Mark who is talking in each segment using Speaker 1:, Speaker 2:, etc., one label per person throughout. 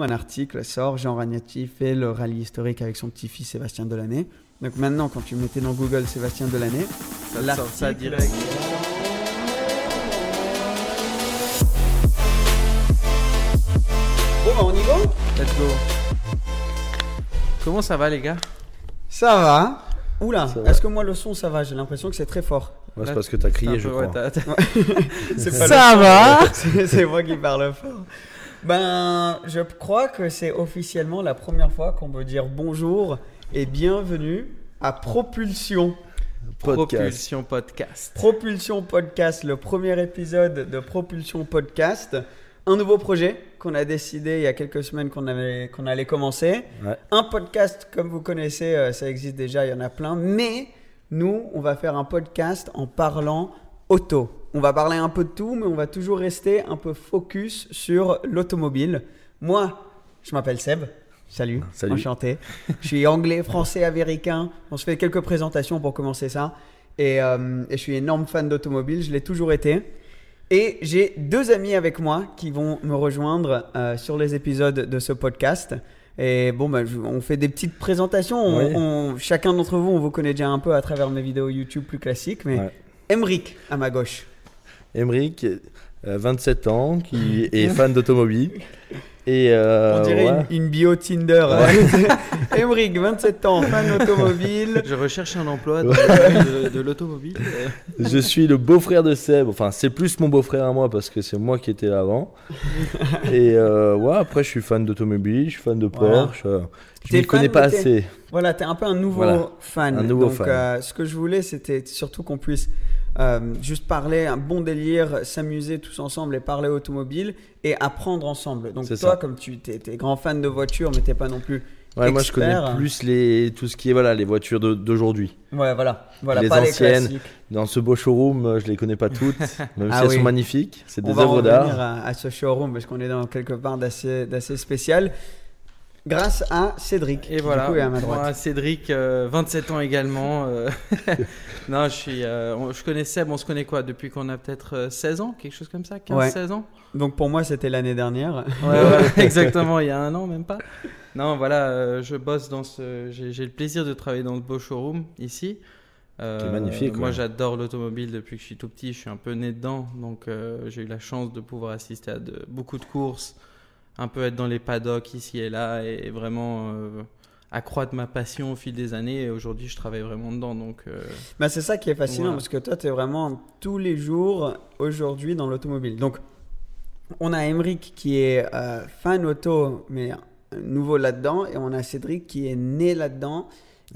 Speaker 1: un article sort, Jean Ragnati fait le rallye historique avec son petit-fils Sébastien Delaney. Donc maintenant, quand tu mettais dans Google Sébastien Delaney,
Speaker 2: ça sort ça direct.
Speaker 1: Bon, bah on y va
Speaker 2: Let's go. Comment ça va les gars?
Speaker 1: Ça va. Oula, est-ce que moi le son ça va? J'ai l'impression que c'est très fort.
Speaker 3: Ouais, c'est parce que t'as crié, je crois.
Speaker 1: ça va C'est moi qui parle fort. Ben, je crois que c'est officiellement la première fois qu'on peut dire bonjour et bienvenue à Propulsion.
Speaker 2: Propulsion Podcast.
Speaker 1: Propulsion Podcast, le premier épisode de Propulsion Podcast. Un nouveau projet qu'on a décidé il y a quelques semaines qu'on qu'on allait commencer. Un podcast, comme vous connaissez, euh, ça existe déjà, il y en a plein. Mais nous, on va faire un podcast en parlant auto. On va parler un peu de tout, mais on va toujours rester un peu focus sur l'automobile. Moi, je m'appelle Seb. Salut,
Speaker 3: Salut,
Speaker 1: enchanté. je suis anglais, français, américain. On se fait quelques présentations pour commencer ça. Et, euh, et je suis énorme fan d'automobile, je l'ai toujours été. Et j'ai deux amis avec moi qui vont me rejoindre euh, sur les épisodes de ce podcast. Et bon, bah, on fait des petites présentations. On, chacun d'entre vous, on vous connaît déjà un peu à travers mes vidéos YouTube plus classiques. Mais Emric, à ma gauche.
Speaker 3: Emric, 27 ans, qui est fan d'automobile. Et
Speaker 1: euh, On dirait une, bio Tinder. Emric, 27 ans, fan automobile.
Speaker 2: Je recherche un emploi de, l'automobile.
Speaker 3: Je suis le beau-frère de Seb. Enfin, c'est plus mon beau-frère à moi parce que c'est moi qui étais là avant. Et euh, ouais, après, je suis fan d'automobile, je suis fan de Porsche. Je ne connais pas assez.
Speaker 1: Voilà, tu es un peu un nouveau fan.
Speaker 3: Un nouveau fan.
Speaker 1: Euh, ce que je voulais, c'était surtout qu'on puisse euh, juste parler, un bon délire, s'amuser tous ensemble et parler automobile et apprendre ensemble. Donc toi, comme tu es, grand fan de voitures, mais t'es pas non plus
Speaker 3: Ouais, moi je connais plus les, tout ce qui est voilà, les voitures d'aujourd'hui.
Speaker 1: Ouais, voilà. voilà
Speaker 3: les
Speaker 1: pas
Speaker 3: anciennes.
Speaker 1: Les
Speaker 3: dans ce beau showroom, je les connais pas toutes, même
Speaker 1: ah
Speaker 3: si elles sont magnifiques. C'est des
Speaker 1: œuvres
Speaker 3: d'art.
Speaker 1: À, à ce showroom parce qu'on est dans quelque part d'assez spécial grâce à Cédric.
Speaker 2: Et voilà, à ma droite. Cédric, 27 euh, ans également. Euh. non, je, suis, euh, je connais Seb, on se connaît quoi Depuis qu'on a peut-être 16 ans, quelque chose comme ça 15-16 ans?
Speaker 1: Donc pour moi, c'était l'année dernière.
Speaker 2: Ouais, exactement, il y a un an, même pas. Non, voilà, je bosse dans ce. J'ai le plaisir de travailler dans ce beau showroom ici.
Speaker 3: C'est magnifique.
Speaker 2: Moi, j'adore l'automobile depuis que je suis tout petit. Je suis un peu né dedans, donc j'ai eu la chance de pouvoir assister à de, beaucoup de courses un peu être dans les paddocks ici et là et vraiment euh, accroître ma passion au fil des années. Et aujourd'hui, je travaille vraiment dedans. Donc, euh,
Speaker 1: bah, c'est ça qui est fascinant parce que toi, tu es vraiment tous les jours aujourd'hui dans l'automobile. Donc, on a Emeric qui est euh, fan auto, mais nouveau là-dedans, et on a Cédric qui est né là-dedans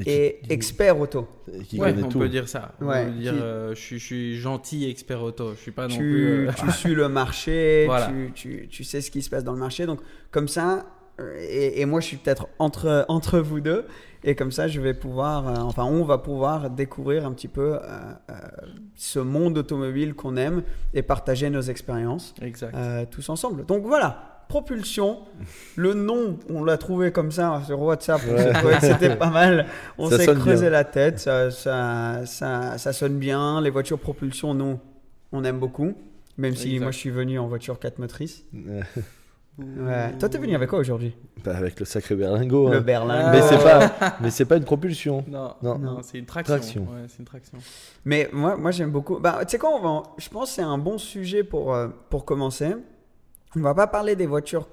Speaker 1: et, expert auto.
Speaker 2: Qui ouais, on peut dire ça. On peut dire, euh, je, suis, gentil expert auto. Je suis pas non plus.
Speaker 1: Euh, tu suis le marché, tu, tu, sais ce qui se passe dans le marché. Donc, comme ça, euh, et, moi, je suis peut-être entre, entre vous deux. Et comme ça, je vais pouvoir, enfin, on va pouvoir découvrir un petit peu ce monde automobile qu'on aime et partager nos expériences tous ensemble. Donc voilà, Propulsion. Le nom, on l'a trouvé comme ça sur WhatsApp. C'était pas mal. On s'est creusé la tête. Ça, ça, ça, sonne bien. Les voitures propulsion, nous, on aime beaucoup. Même si moi, je suis venu en voiture 4 motrices. Ouais. Toi, t'es venu avec quoi aujourd'hui?
Speaker 3: Bah, Avec le sacré berlingot.
Speaker 1: Le
Speaker 3: hein.
Speaker 1: berlingot.
Speaker 3: Mais c'est pas, mais c'est pas une propulsion.
Speaker 2: Non, non, c'est une traction. c'est une traction.
Speaker 1: Mais moi, moi j'aime beaucoup. Bah, tu sais quoi, je pense que c'est un bon sujet pour, euh, pour commencer on va pas parler des voitures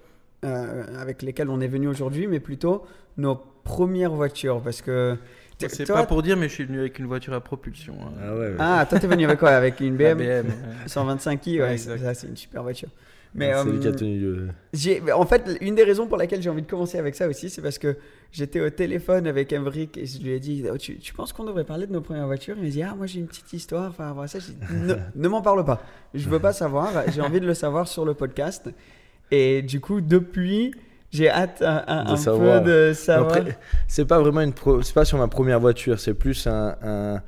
Speaker 1: euh, avec lesquelles on est venu aujourd'hui, mais plutôt nos premières voitures. Parce que.
Speaker 2: C'est
Speaker 1: toi-
Speaker 2: pas pour dire, mais je suis venu avec une voiture à propulsion. hein.
Speaker 3: Ah ouais, ouais.
Speaker 1: Ah, toi, t'es venu avec quoi? Avec une BM,
Speaker 2: BM, ouais.
Speaker 1: 125i Ouais, c'est une super voiture. Mais
Speaker 3: c'est lui qui a
Speaker 1: euh,
Speaker 3: tenu le-
Speaker 1: j'ai- en fait, une des raisons pour laquelle j'ai envie de commencer avec ça aussi, c'est parce que j'étais au téléphone avec Emric et je lui ai dit Oh, tu, tu penses qu'on devrait parler de nos premières voitures? Il m'a dit Ah, moi j'ai une petite histoire par rapport à ça. J'ai dit, ne ne m'en parle pas. Je veux pas savoir. J'ai envie de le savoir sur le podcast. Et du coup, depuis, j'ai hâte un, un-
Speaker 3: De
Speaker 1: un
Speaker 3: savoir.
Speaker 1: peu de savoir.
Speaker 3: Après, c'est pas vraiment une pro- c'est pas sur ma première voiture, c'est plus un, un,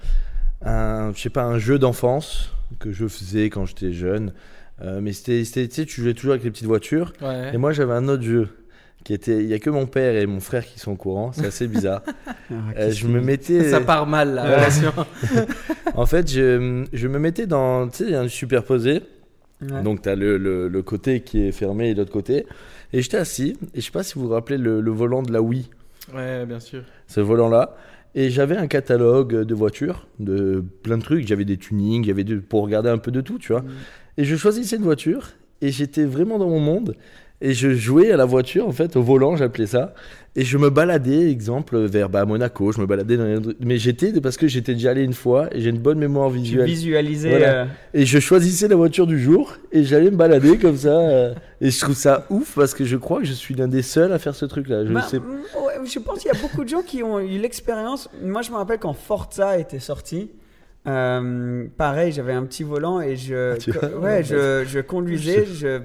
Speaker 3: un- je sais pas, un jeu d'enfance que je faisais quand j'étais jeune. Euh, mais c'était, tu sais, tu jouais toujours avec les petites voitures.
Speaker 2: Ouais.
Speaker 3: Et moi, j'avais un autre jeu qui était, il y a que mon père et mon frère qui sont au courant. C'est assez bizarre.
Speaker 1: Ah,
Speaker 3: Euh,
Speaker 1: qu'est-ce
Speaker 3: je me mettais,
Speaker 2: Ça part mal la
Speaker 1: Ouais.
Speaker 2: relation.
Speaker 3: en fait, je, je me mettais dans, tu sais, un superposé.
Speaker 1: Ouais.
Speaker 3: Donc, tu as le, le, le côté qui est fermé et l'autre côté. Et j'étais assis. Et je sais pas si vous vous rappelez le, le volant de la Wii.
Speaker 2: Ouais, bien sûr.
Speaker 3: ce volant-là. Et j'avais un catalogue de voitures, de plein de trucs. J'avais des tunings, de, pour regarder un peu de tout, tu vois. Et je choisissais une voiture et j'étais vraiment dans mon monde. Et je jouais à la voiture, en fait, au volant, j'appelais ça. Et je me baladais, exemple, vers bah, Monaco. Je me baladais dans les... Mais j'étais, parce que j'étais déjà allé une fois et j'ai une bonne mémoire
Speaker 1: Tu
Speaker 3: visuelle.
Speaker 1: visualisais.
Speaker 3: Voilà.
Speaker 1: euh,
Speaker 3: Et je choisissais la voiture du jour et j'allais me balader comme ça. euh, et je trouve ça ouf parce que je crois que je suis l'un des seuls à faire ce truc-là. Je
Speaker 1: Bah,
Speaker 3: sais
Speaker 1: ouais, je pense qu'il y a beaucoup de gens qui ont eu l'expérience. Moi, je me rappelle quand Forza était sorti. Euh, pareil, j'avais un petit volant et je,
Speaker 3: Ah,
Speaker 1: co- ouais, je, je conduisais, je,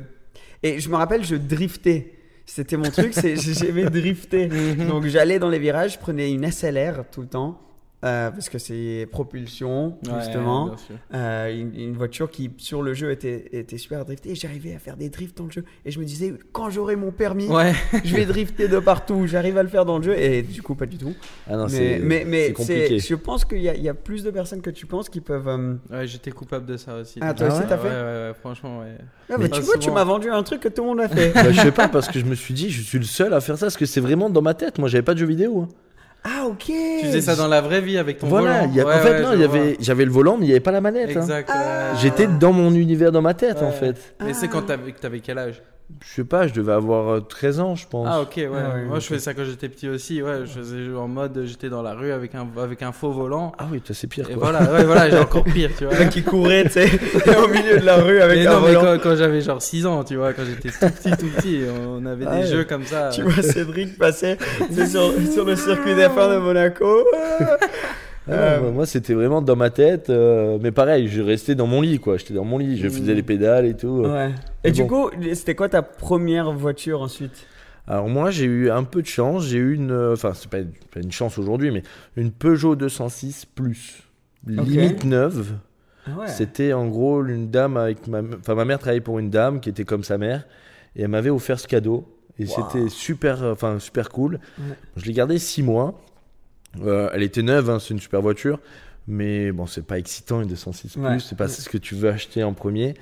Speaker 1: et je me rappelle, je driftais. C'était mon truc, c'est j'aimais drifter. Donc j'allais dans les virages, je prenais une SLR tout le temps. Euh, parce que c'est propulsion, justement. Euh, une, une voiture qui, sur le jeu, était, était super driftée. Et j'arrivais à faire des drifts dans le jeu. Et je me disais, quand j'aurai mon permis,
Speaker 2: Ouais.
Speaker 1: je vais drifter de partout. J'arrive à le faire dans le jeu. Et du coup, pas du tout.
Speaker 3: Ah non,
Speaker 1: mais
Speaker 3: c'est
Speaker 1: mais, mais
Speaker 3: c'est compliqué.
Speaker 1: je pense qu'il y, a- il y a plus de personnes que tu penses qui peuvent. euh,
Speaker 2: Ouais, j'étais coupable de ça aussi.
Speaker 1: Ah, toi
Speaker 3: aussi,
Speaker 2: Ouais,
Speaker 1: t'as fait
Speaker 2: ouais, ouais, ouais, franchement, ouais.
Speaker 1: Ah, mais tu vois, tu m'as vendu un truc que tout le monde a fait.
Speaker 3: Bah, je sais pas parce que je me suis dit je suis le seul à faire ça parce que c'est vraiment dans ma tête moi j'avais pas de jeux vidéo hein.
Speaker 1: Ah, ok.
Speaker 2: Tu faisais ça dans la vraie vie avec ton
Speaker 3: voilà
Speaker 2: volant.
Speaker 3: il y a-
Speaker 2: Ouais,
Speaker 3: en fait
Speaker 2: ouais,
Speaker 3: non il y avait j'avais le volant mais il y avait pas la manette hein.
Speaker 2: Exact.
Speaker 3: j'étais dans mon univers dans ma tête en fait
Speaker 2: Mais c'est quand t'avais t'avais quel âge?
Speaker 3: Je sais pas je devais avoir euh, 13 ans je pense
Speaker 2: Ah ok ouais.
Speaker 1: Ah ouais,
Speaker 2: Moi je faisais ça quand j'étais petit aussi. Ouais, je faisais en mode j'étais dans la rue avec un avec un faux volant.
Speaker 3: ah oui toi c'est pire
Speaker 2: Et voilà, ouais, voilà, j'ai encore pire, tu vois.
Speaker 1: Le mec qui courait, tu sais, au milieu de la rue avec
Speaker 2: mais
Speaker 1: un
Speaker 2: non, mais
Speaker 1: volant.
Speaker 2: quand, quand j'avais genre 6 ans, tu vois, quand j'étais tout petit, tout petit, on avait
Speaker 1: Ah
Speaker 2: des
Speaker 1: ouais.
Speaker 2: jeux comme ça.
Speaker 1: Tu vois Cédric sais, sur, sur le circuit d'F1 de Monaco.
Speaker 3: Ah,
Speaker 1: Euh,
Speaker 3: moi c'était vraiment dans ma tête euh, mais pareil je restais dans mon lit quoi j'étais dans mon lit je faisais les pédales et tout
Speaker 1: Ouais. Et du
Speaker 3: bon.
Speaker 1: coup, c'était quoi ta première voiture ensuite?
Speaker 3: Alors moi j'ai eu un peu de chance, j'ai eu une, euh, enfin c'est pas, pas une chance aujourd'hui, mais une Peugeot 206 plus, limite neuve.
Speaker 1: Ah ouais.
Speaker 3: C'était en gros une dame avec ma, enfin ma mère travaillait pour une dame qui était comme sa mère et elle m'avait offert ce cadeau et
Speaker 1: Wow.
Speaker 3: c'était super, enfin super cool.
Speaker 1: Ouais.
Speaker 3: Je l'ai gardée six mois. Euh, elle était neuve, hein, c'est une super voiture, mais bon c'est pas excitant une 206
Speaker 1: Ouais.
Speaker 3: plus, c'est pas ce que tu veux acheter en premier.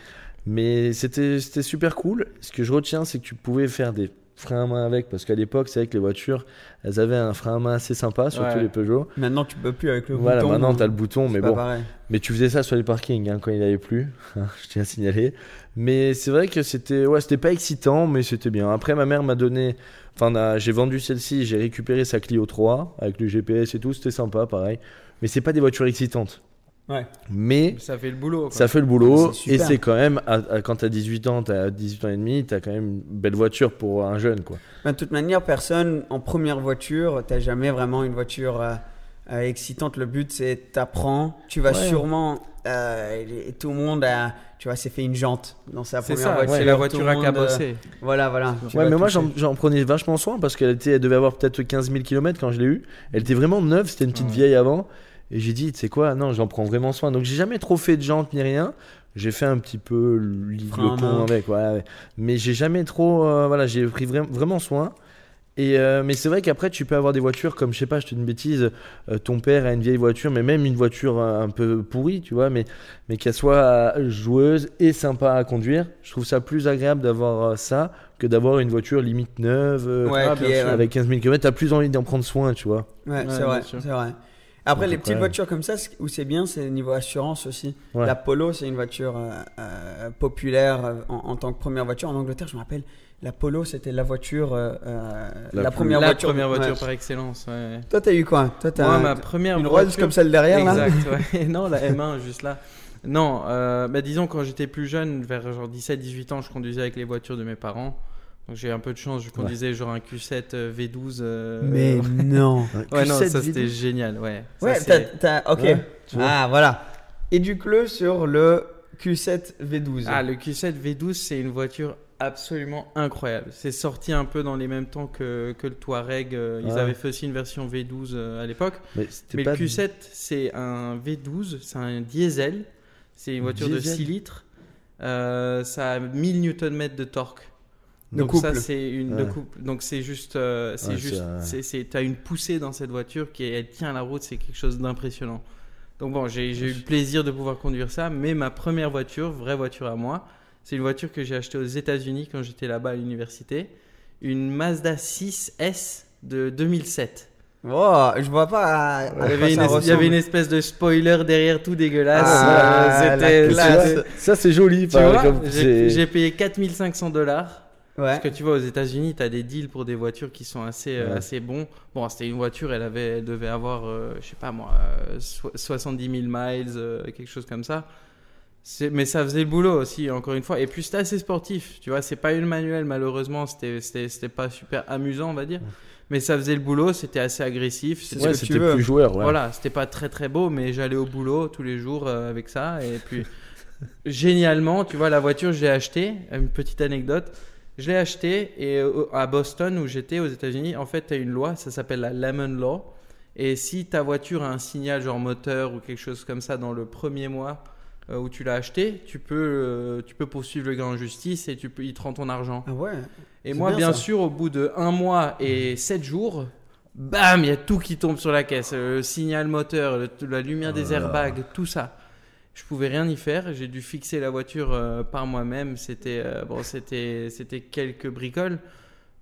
Speaker 3: Mais c'était super cool. Ce que je retiens, c'est que tu pouvais faire des freins à main avec, parce qu'à l'époque, c'est vrai que les voitures, elles avaient un frein à main assez sympa, surtout
Speaker 2: Ouais.
Speaker 3: les Peugeot.
Speaker 1: Maintenant, tu peux plus avec le
Speaker 3: Voilà,
Speaker 1: bouton.
Speaker 3: maintenant, tu as le bouton, mais bon.
Speaker 1: pareil.
Speaker 3: Mais tu faisais ça sur les parkings hein, quand il n'avait plus, je tiens à signaler. Mais c'est vrai que c'était ouais, c'était pas excitant, mais c'était bien. Après, ma mère m'a donné. Enfin, j'ai vendu celle-ci, j'ai récupéré sa Clio 3 avec le GPS et tout, c'était sympa, pareil. Mais c'est pas des voitures excitantes.
Speaker 1: Ouais.
Speaker 3: Mais
Speaker 2: Ça fait le boulot. Quoi.
Speaker 3: ça fait le boulot et c'est quand même, à- à- quand t'as 18 ans, t'as 18 ans et demi, t'as quand même une belle voiture pour un jeune, quoi.
Speaker 1: Mais de toute manière, personne en première voiture, t'as jamais vraiment une voiture euh, euh, excitante. Le but, c'est t'apprends. Tu vas
Speaker 3: Ouais.
Speaker 1: sûrement. euh, et tout le monde a, tu vois, s'est fait une jante dans sa
Speaker 2: C'est
Speaker 1: première
Speaker 2: ça,
Speaker 1: voiture.
Speaker 2: c'est la voiture à cabosser.
Speaker 1: euh, voilà, voilà.
Speaker 3: Ouais, mais moi
Speaker 1: toucher.
Speaker 3: j'en j'en prenais vachement soin parce qu'elle était, elle devait avoir peut-être 15 000 km quand je l'ai eu. Elle était vraiment neuve, c'était une petite
Speaker 2: Ouais.
Speaker 3: vieille avant. Et j'ai dit, tu sais quoi, non, j'en prends vraiment soin. Donc j'ai jamais trop fait de jantes ni rien. J'ai fait un petit peu le le con avec, voilà. Mais j'ai jamais trop, euh, voilà, j'ai pris vra- vraiment soin. Et euh, mais c'est vrai qu'après tu peux avoir des voitures comme je sais pas, je te dis une bêtise, euh, ton père a une vieille voiture, mais même une voiture euh, un peu pourrie, tu vois, mais mais qu'elle soit joueuse et sympa à conduire. Je trouve ça plus agréable d'avoir ça que d'avoir une voiture limite neuve euh,
Speaker 1: Ouais,
Speaker 2: Ah,
Speaker 1: est,
Speaker 3: avec 15 000 km. T'as plus envie d'en prendre soin, tu vois.
Speaker 1: Ouais,
Speaker 2: Ouais,
Speaker 1: c'est vrai, c'est vrai. Après, les petites voitures comme ça, où c'est bien, c'est niveau assurance aussi.
Speaker 3: Ouais.
Speaker 1: La Polo, c'est une voiture euh, euh, populaire en, en tant que première voiture. En Angleterre, je me rappelle, la Polo, c'était la voiture, euh, euh, la, première
Speaker 2: la
Speaker 1: voiture.
Speaker 2: première voiture
Speaker 1: Ouais.
Speaker 2: par excellence. ouais.
Speaker 1: Toi, t'as eu quoi? Toi, t'as
Speaker 2: Moi,
Speaker 1: un-
Speaker 2: ma première
Speaker 1: une
Speaker 2: voiture...
Speaker 1: Rolls comme celle derrière là?
Speaker 2: Exact, ouais. non, la M1 juste là. Non, euh, bah, disons quand j'étais plus jeune, vers genre 17-18 ans, je conduisais avec les voitures de mes parents. Donc j'ai un peu de chance, je conduisais genre un Q7 euh, V12. euh,
Speaker 1: Mais non.
Speaker 2: Ouais, non,
Speaker 3: Q7
Speaker 2: ça c'était génial, ouais.
Speaker 1: Ouais, t'as, t'as- ok.
Speaker 3: Ouais, tu vois.
Speaker 1: ah, voilà. Éduque-le sur le Q7 V12.
Speaker 2: Ah, le Q7 V12, c'est une voiture absolument incroyable. C'est sorti un peu dans les mêmes temps que, que le Touareg. euh, Ils
Speaker 3: Ouais.
Speaker 2: avaient fait aussi une version V12 euh, à l'époque.
Speaker 3: Mais
Speaker 2: le Q7, c'est un V12, c'est un diesel. C'est une voiture de
Speaker 3: Diesel.
Speaker 2: 6 litres. Euh, ça a 1000 Nm de torque.
Speaker 1: De
Speaker 2: Donc
Speaker 1: couple.
Speaker 2: ça c'est une de
Speaker 3: Ouais.
Speaker 2: couple. Donc c'est juste, euh, c'est
Speaker 3: Ouais,
Speaker 2: juste,
Speaker 3: c'est
Speaker 2: t'as une poussée dans cette voiture qui elle tient la route, c'est quelque chose d'impressionnant. Donc bon, j'ai, j'ai eu le plaisir de pouvoir conduire ça, mais ma première voiture, vraie voiture à moi, c'est une voiture que j'ai achetée aux États-Unis quand j'étais là-bas à l'université, une Mazda 6S de 2007.
Speaker 1: Oh, je vois pas. à- à
Speaker 2: Il y, avait une,
Speaker 1: ça
Speaker 2: es- il y
Speaker 1: ressemble.
Speaker 2: avait une espèce de spoiler derrière tout dégueulasse.
Speaker 1: Ah,
Speaker 2: Euh,
Speaker 3: Ça, c'est joli.
Speaker 2: j'ai, payé 4500 dollars.
Speaker 1: Ouais.
Speaker 2: Parce que tu vois, aux États-Unis, tu as des deals pour des voitures qui sont assez, euh,
Speaker 3: Ouais.
Speaker 2: assez bons. Bon, c'était une voiture, elle, avait, elle devait avoir, euh, je sais pas moi, euh, so- 70 000 miles, euh, quelque chose comme ça. Mais ça faisait le boulot aussi, encore une fois. Et puis c'était assez sportif, tu vois. C'est pas une manuelle, malheureusement. C'était pas super amusant, on va dire. Mais ça faisait le boulot, c'était assez agressif. C'était-
Speaker 3: Ouais, plus joueur. ouais.
Speaker 2: voilà, c'était pas très très beau, mais j'allais au boulot tous les jours euh, avec ça. Et puis, génialement, tu vois, la voiture, je l'ai achetée. Une petite anecdote. Je l'ai achetée et euh, à Boston, où j'étais aux États-Unis, en fait, tu as une loi, ça s'appelle la Lemon Law. Et si ta voiture a un signal genre moteur ou quelque chose comme ça dans le premier mois où tu l'as acheté, tu peux, euh, tu peux poursuivre le gars en justice et tu peux, il te rend ton argent.
Speaker 1: Ah ouais.
Speaker 2: Et moi,
Speaker 1: bien,
Speaker 2: sûr, au bout de un mois et sept jours, bam, il y a tout qui tombe sur la caisse. Le signal moteur, le- la lumière des airbags, tout ça. Je pouvais rien y faire. J'ai dû fixer la voiture euh, par moi-même. C'était euh, bon, c'était c'était quelques bricoles,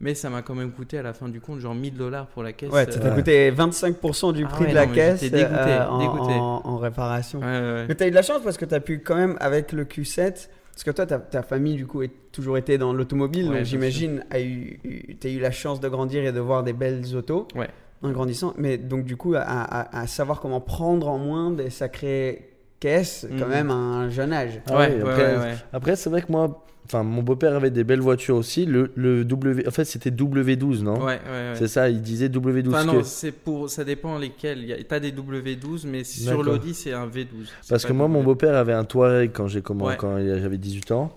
Speaker 2: mais ça m'a quand même coûté à la fin du compte genre 1000 dollars pour la caisse.
Speaker 1: Ouais, ça t'a
Speaker 2: euh,
Speaker 1: coûté 25% du
Speaker 2: Ah
Speaker 1: prix
Speaker 2: ouais,
Speaker 1: de la
Speaker 2: non,
Speaker 1: caisse
Speaker 2: dégoûté,
Speaker 1: euh, en,
Speaker 2: dégoûté.
Speaker 1: en- en réparation.
Speaker 2: ouais, ouais, ouais.
Speaker 1: Mais t'as eu de la chance parce que t'as pu quand même, avec le Q7, parce que toi, ta, ta famille, du coup, est toujours été dans l'automobile,
Speaker 2: Ouais,
Speaker 1: donc j'imagine, a eu, eu- t'as eu la chance de grandir et de voir des belles autos
Speaker 2: Ouais.
Speaker 1: en grandissant. Mais donc, du coup, à, à- à savoir comment prendre en moins des sacrées caisses, quand
Speaker 2: Mhm.
Speaker 1: même, à un jeune âge.
Speaker 3: Ah
Speaker 2: Ouais,
Speaker 3: ouais,
Speaker 2: ouais,
Speaker 3: après,
Speaker 2: ouais, ouais.
Speaker 3: Après, c'est vrai que moi, enfin, mon beau-père avait des belles voitures aussi. Le, le W, en fait, c'était W12, non?
Speaker 2: Ouais, ouais, ouais.
Speaker 3: C'est ça, il disait W12.
Speaker 2: Enfin
Speaker 3: que-
Speaker 2: non, c'est pour, ça dépend lesquels. Il y a- T'as des W12, mais sur l'Audi c'est un V12. C'est
Speaker 3: Parce que moi, mon beau-père avait un Touareg quand j'ai commencé,
Speaker 2: Ouais.
Speaker 3: quand j'avais 18 ans.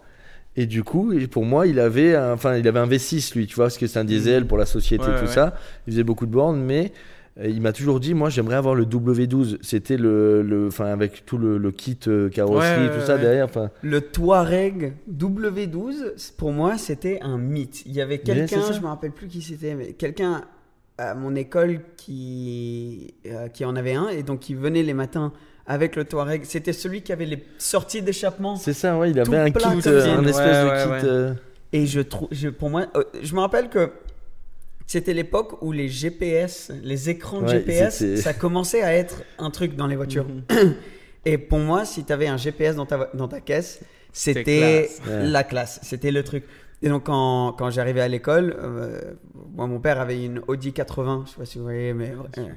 Speaker 3: Et du coup, pour moi, il avait, un, enfin, il avait un V6 lui, tu vois, parce que c'est un diesel
Speaker 2: Mhm.
Speaker 3: pour la société,
Speaker 2: Ouais,
Speaker 3: tout
Speaker 2: ouais,
Speaker 3: ça. Il faisait beaucoup de bornes, mais il m'a toujours dit, moi, j'aimerais avoir le W12. C'était le, le, enfin, avec tout le, le kit euh, carrosserie,
Speaker 2: Ouais,
Speaker 3: tout
Speaker 2: ouais,
Speaker 3: ça
Speaker 2: ouais.
Speaker 3: derrière. Enfin,
Speaker 1: Le Touareg W12, c- pour moi, c'était un mythe. Il y avait quelqu'un, je me rappelle plus qui c'était, mais quelqu'un à mon école qui, euh, qui en avait un et donc qui venait les matins avec le Touareg. C'était celui qui avait les sorties d'échappement.
Speaker 3: c'est ça, ouais, il avait un kit, euh, un espèce de kit. euh,
Speaker 1: Et je trouve, je, pour moi, je me rappelle que c'était l'époque où les GPS, les écrans
Speaker 3: Ouais,
Speaker 1: GPS, ça commençait à être un truc dans les voitures.
Speaker 2: Mhm.
Speaker 1: Et pour moi, si tu avais un GPS dans ta, dans ta caisse,
Speaker 2: C'était
Speaker 1: la classe, c'était le truc. Et donc, quand, quand j'arrivais à l'école, euh, moi, mon père avait une Audi 80, je sais pas si vous voyez, mais euh,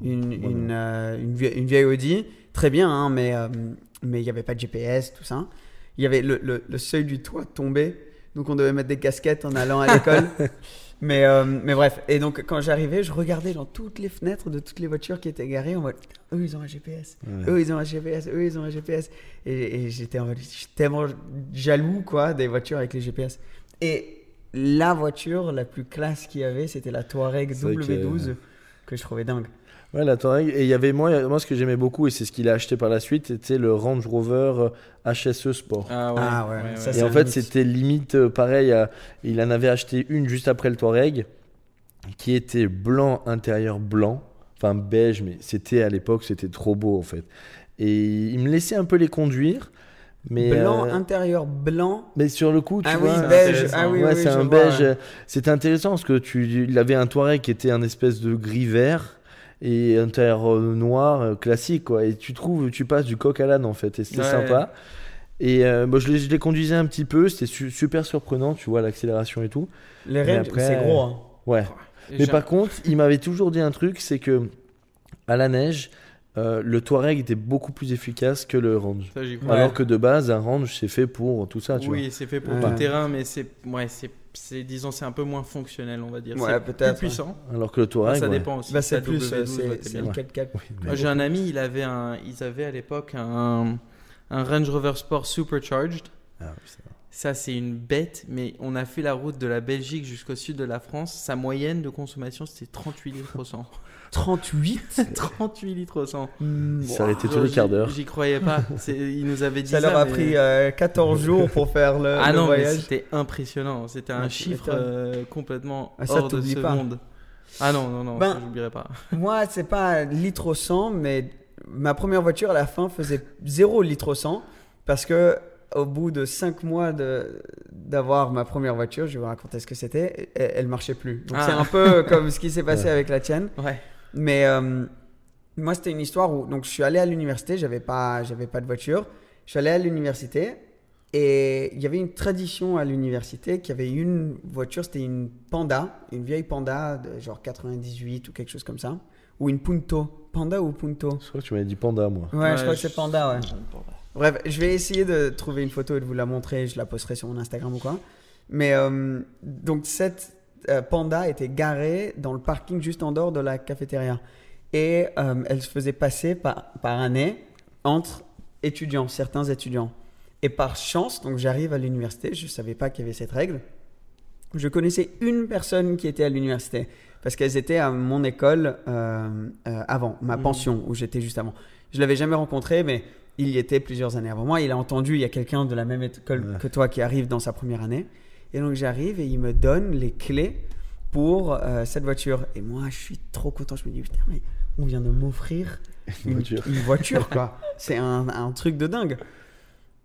Speaker 1: une, une, euh, une, vieille, une vieille Audi, très bien, hein, mais euh, mais il n'y avait pas de GPS, tout ça. Il y avait le, le, le seuil du toit tombé, donc on devait mettre des casquettes en allant à l'école. mais, euh, mais bref, et donc quand j'arrivais, je regardais dans toutes les fenêtres de toutes les voitures qui étaient garées en mode eux ils ont un GPS, eux ils ont un GPS, eux ils ont un GPS. Et, et j'étais en mode, j'étais tellement jaloux quoi des voitures avec les GPS. Et la voiture la plus classe qu'il y avait, c'était la Touareg
Speaker 3: C'est vrai que-
Speaker 1: W12 que je trouvais dingue.
Speaker 3: Ouais, la Touareg. Et il y avait moi, moi, ce que j'aimais beaucoup, et c'est ce qu'il a acheté par la suite, c'était le Range Rover euh, HSE Sport.
Speaker 2: Ah ouais,
Speaker 1: Ah ouais, ça,
Speaker 3: Et en fait, c'était limite euh, pareil. à- il en avait acheté une juste après le Touareg, qui était blanc, intérieur blanc, enfin beige, mais c'était à l'époque, c'était trop beau en fait. Et il me laissait un peu les conduire, mais
Speaker 1: blanc,
Speaker 3: euh,
Speaker 1: intérieur blanc.
Speaker 3: mais sur le coup, tu
Speaker 1: Ah oui,
Speaker 3: vois,
Speaker 1: beige.
Speaker 2: intéressant.
Speaker 1: Ah oui,
Speaker 3: ouais,
Speaker 1: oui,
Speaker 3: c'est un
Speaker 1: vois,
Speaker 3: beige.
Speaker 1: ouais.
Speaker 3: euh, C'était intéressant parce que tu, il avait un Touareg qui était un espèce de gris vert. Et intérieur euh, noir euh, classique quoi. Et tu trouves, tu passes du coq à l'âne en fait, et c'était
Speaker 2: Ouais.
Speaker 3: sympa. Et euh, moi, je, les, je les conduisais un petit peu, c'était su- super surprenant, tu vois, l'accélération et tout.
Speaker 1: Les
Speaker 3: après-
Speaker 1: c'est gros. hein.
Speaker 3: Ouais.
Speaker 2: Et
Speaker 3: Mais par contre, il m'avait toujours dit un truc, c'est que à la neige, euh, le Touareg était beaucoup plus efficace que le Range.
Speaker 2: ça.
Speaker 3: Alors que de base, un Range, c'est fait pour tout ça, tu vois.
Speaker 2: oui, c'est fait pour
Speaker 1: Ouais.
Speaker 2: tout terrain, mais c'est, ouais, c'est, disons, c'est un peu moins fonctionnel, on va dire.
Speaker 1: Ouais,
Speaker 2: c'est plus puissant.
Speaker 3: Alors que le Touareg,
Speaker 2: ça
Speaker 3: ouais.
Speaker 2: dépend aussi.
Speaker 1: Bah, c'est plus,
Speaker 2: W12,
Speaker 1: c'est
Speaker 2: ouais,
Speaker 1: c'est
Speaker 2: t'es
Speaker 1: le
Speaker 2: bien.
Speaker 1: 4x4.
Speaker 2: Moi, j'ai un ami, il avait un, ils avaient à l'époque un, un Range Rover Sport Supercharged.
Speaker 3: Ah.
Speaker 2: Ça, c'est une bête, mais on a fait la route de la Belgique jusqu'au sud de la France. Sa moyenne de consommation, c'était 38 litres au 100.
Speaker 1: 38
Speaker 2: 38 litres au 100.
Speaker 1: Hmm,
Speaker 3: Il
Speaker 1: bon.
Speaker 3: s'arrêtait tous les quarts d'heure.
Speaker 2: J'y croyais pas. Il nous avait dit
Speaker 1: Ça
Speaker 2: ça.
Speaker 1: leur a
Speaker 2: mais-
Speaker 1: pris euh, 14 jours pour faire le,
Speaker 2: Ah
Speaker 1: le
Speaker 2: non,
Speaker 1: voyage.
Speaker 2: c'était impressionnant. C'était un chiffre euh, complètement
Speaker 1: Ah, ça,
Speaker 2: hors de ce
Speaker 1: pas.
Speaker 2: monde. Ah non, non, non,
Speaker 1: Ben-
Speaker 2: ça, j'oublierai pas.
Speaker 1: Moi, c'est pas litre au 100, mais ma première voiture à la fin faisait 0 litre au 100 parce que au bout de 5 mois de d'avoir ma première voiture, je vais vous raconter ce que c'était, elle, elle marchait plus. Donc
Speaker 2: Ah.
Speaker 1: c'est un peu comme ce qui s'est passé
Speaker 3: Ouais.
Speaker 1: avec la tienne.
Speaker 2: Ouais.
Speaker 1: Mais euh, moi, c'était une histoire où donc je suis allé à l'université, j'avais pas j'avais pas de voiture. Je suis allé à l'université et il y avait une tradition à l'université qu'il y avait une voiture, c'était une Panda, une vieille Panda de genre 98 ou quelque chose comme ça, ou une Punto. Panda ou Punto?
Speaker 3: Je crois que tu m'avais dit panda, moi.
Speaker 1: Ouais, je crois que c'est Panda, ouais. Bref, je vais essayer de trouver une photo et de vous la montrer. Je la posterai sur mon Instagram ou quoi. Mais euh, donc, cette euh, panda était garée dans le parking juste en dehors de la cafétéria. Et euh, elle se faisait passer par, par année entre étudiants, certains étudiants. Et par chance, donc j'arrive à l'université, je ne savais pas qu'il y avait cette règle. Je connaissais une personne qui était à l'université parce qu'elles étaient à mon école euh, euh, avant, ma
Speaker 2: Mhm.
Speaker 1: pension où j'étais juste avant. Je l'avais jamais rencontré, mais il y était plusieurs années avant moi. Il a entendu, il y a quelqu'un de la même école
Speaker 3: Ouais.
Speaker 1: que toi qui arrive dans sa première année. Et donc j'arrive et il me donne les clés pour euh, cette voiture. Et moi, je suis trop content. Je me dis, putain, mais on vient de m'offrir
Speaker 3: Une
Speaker 1: une,
Speaker 3: voiture.
Speaker 1: une voiture, quoi. C'est un, un truc de dingue.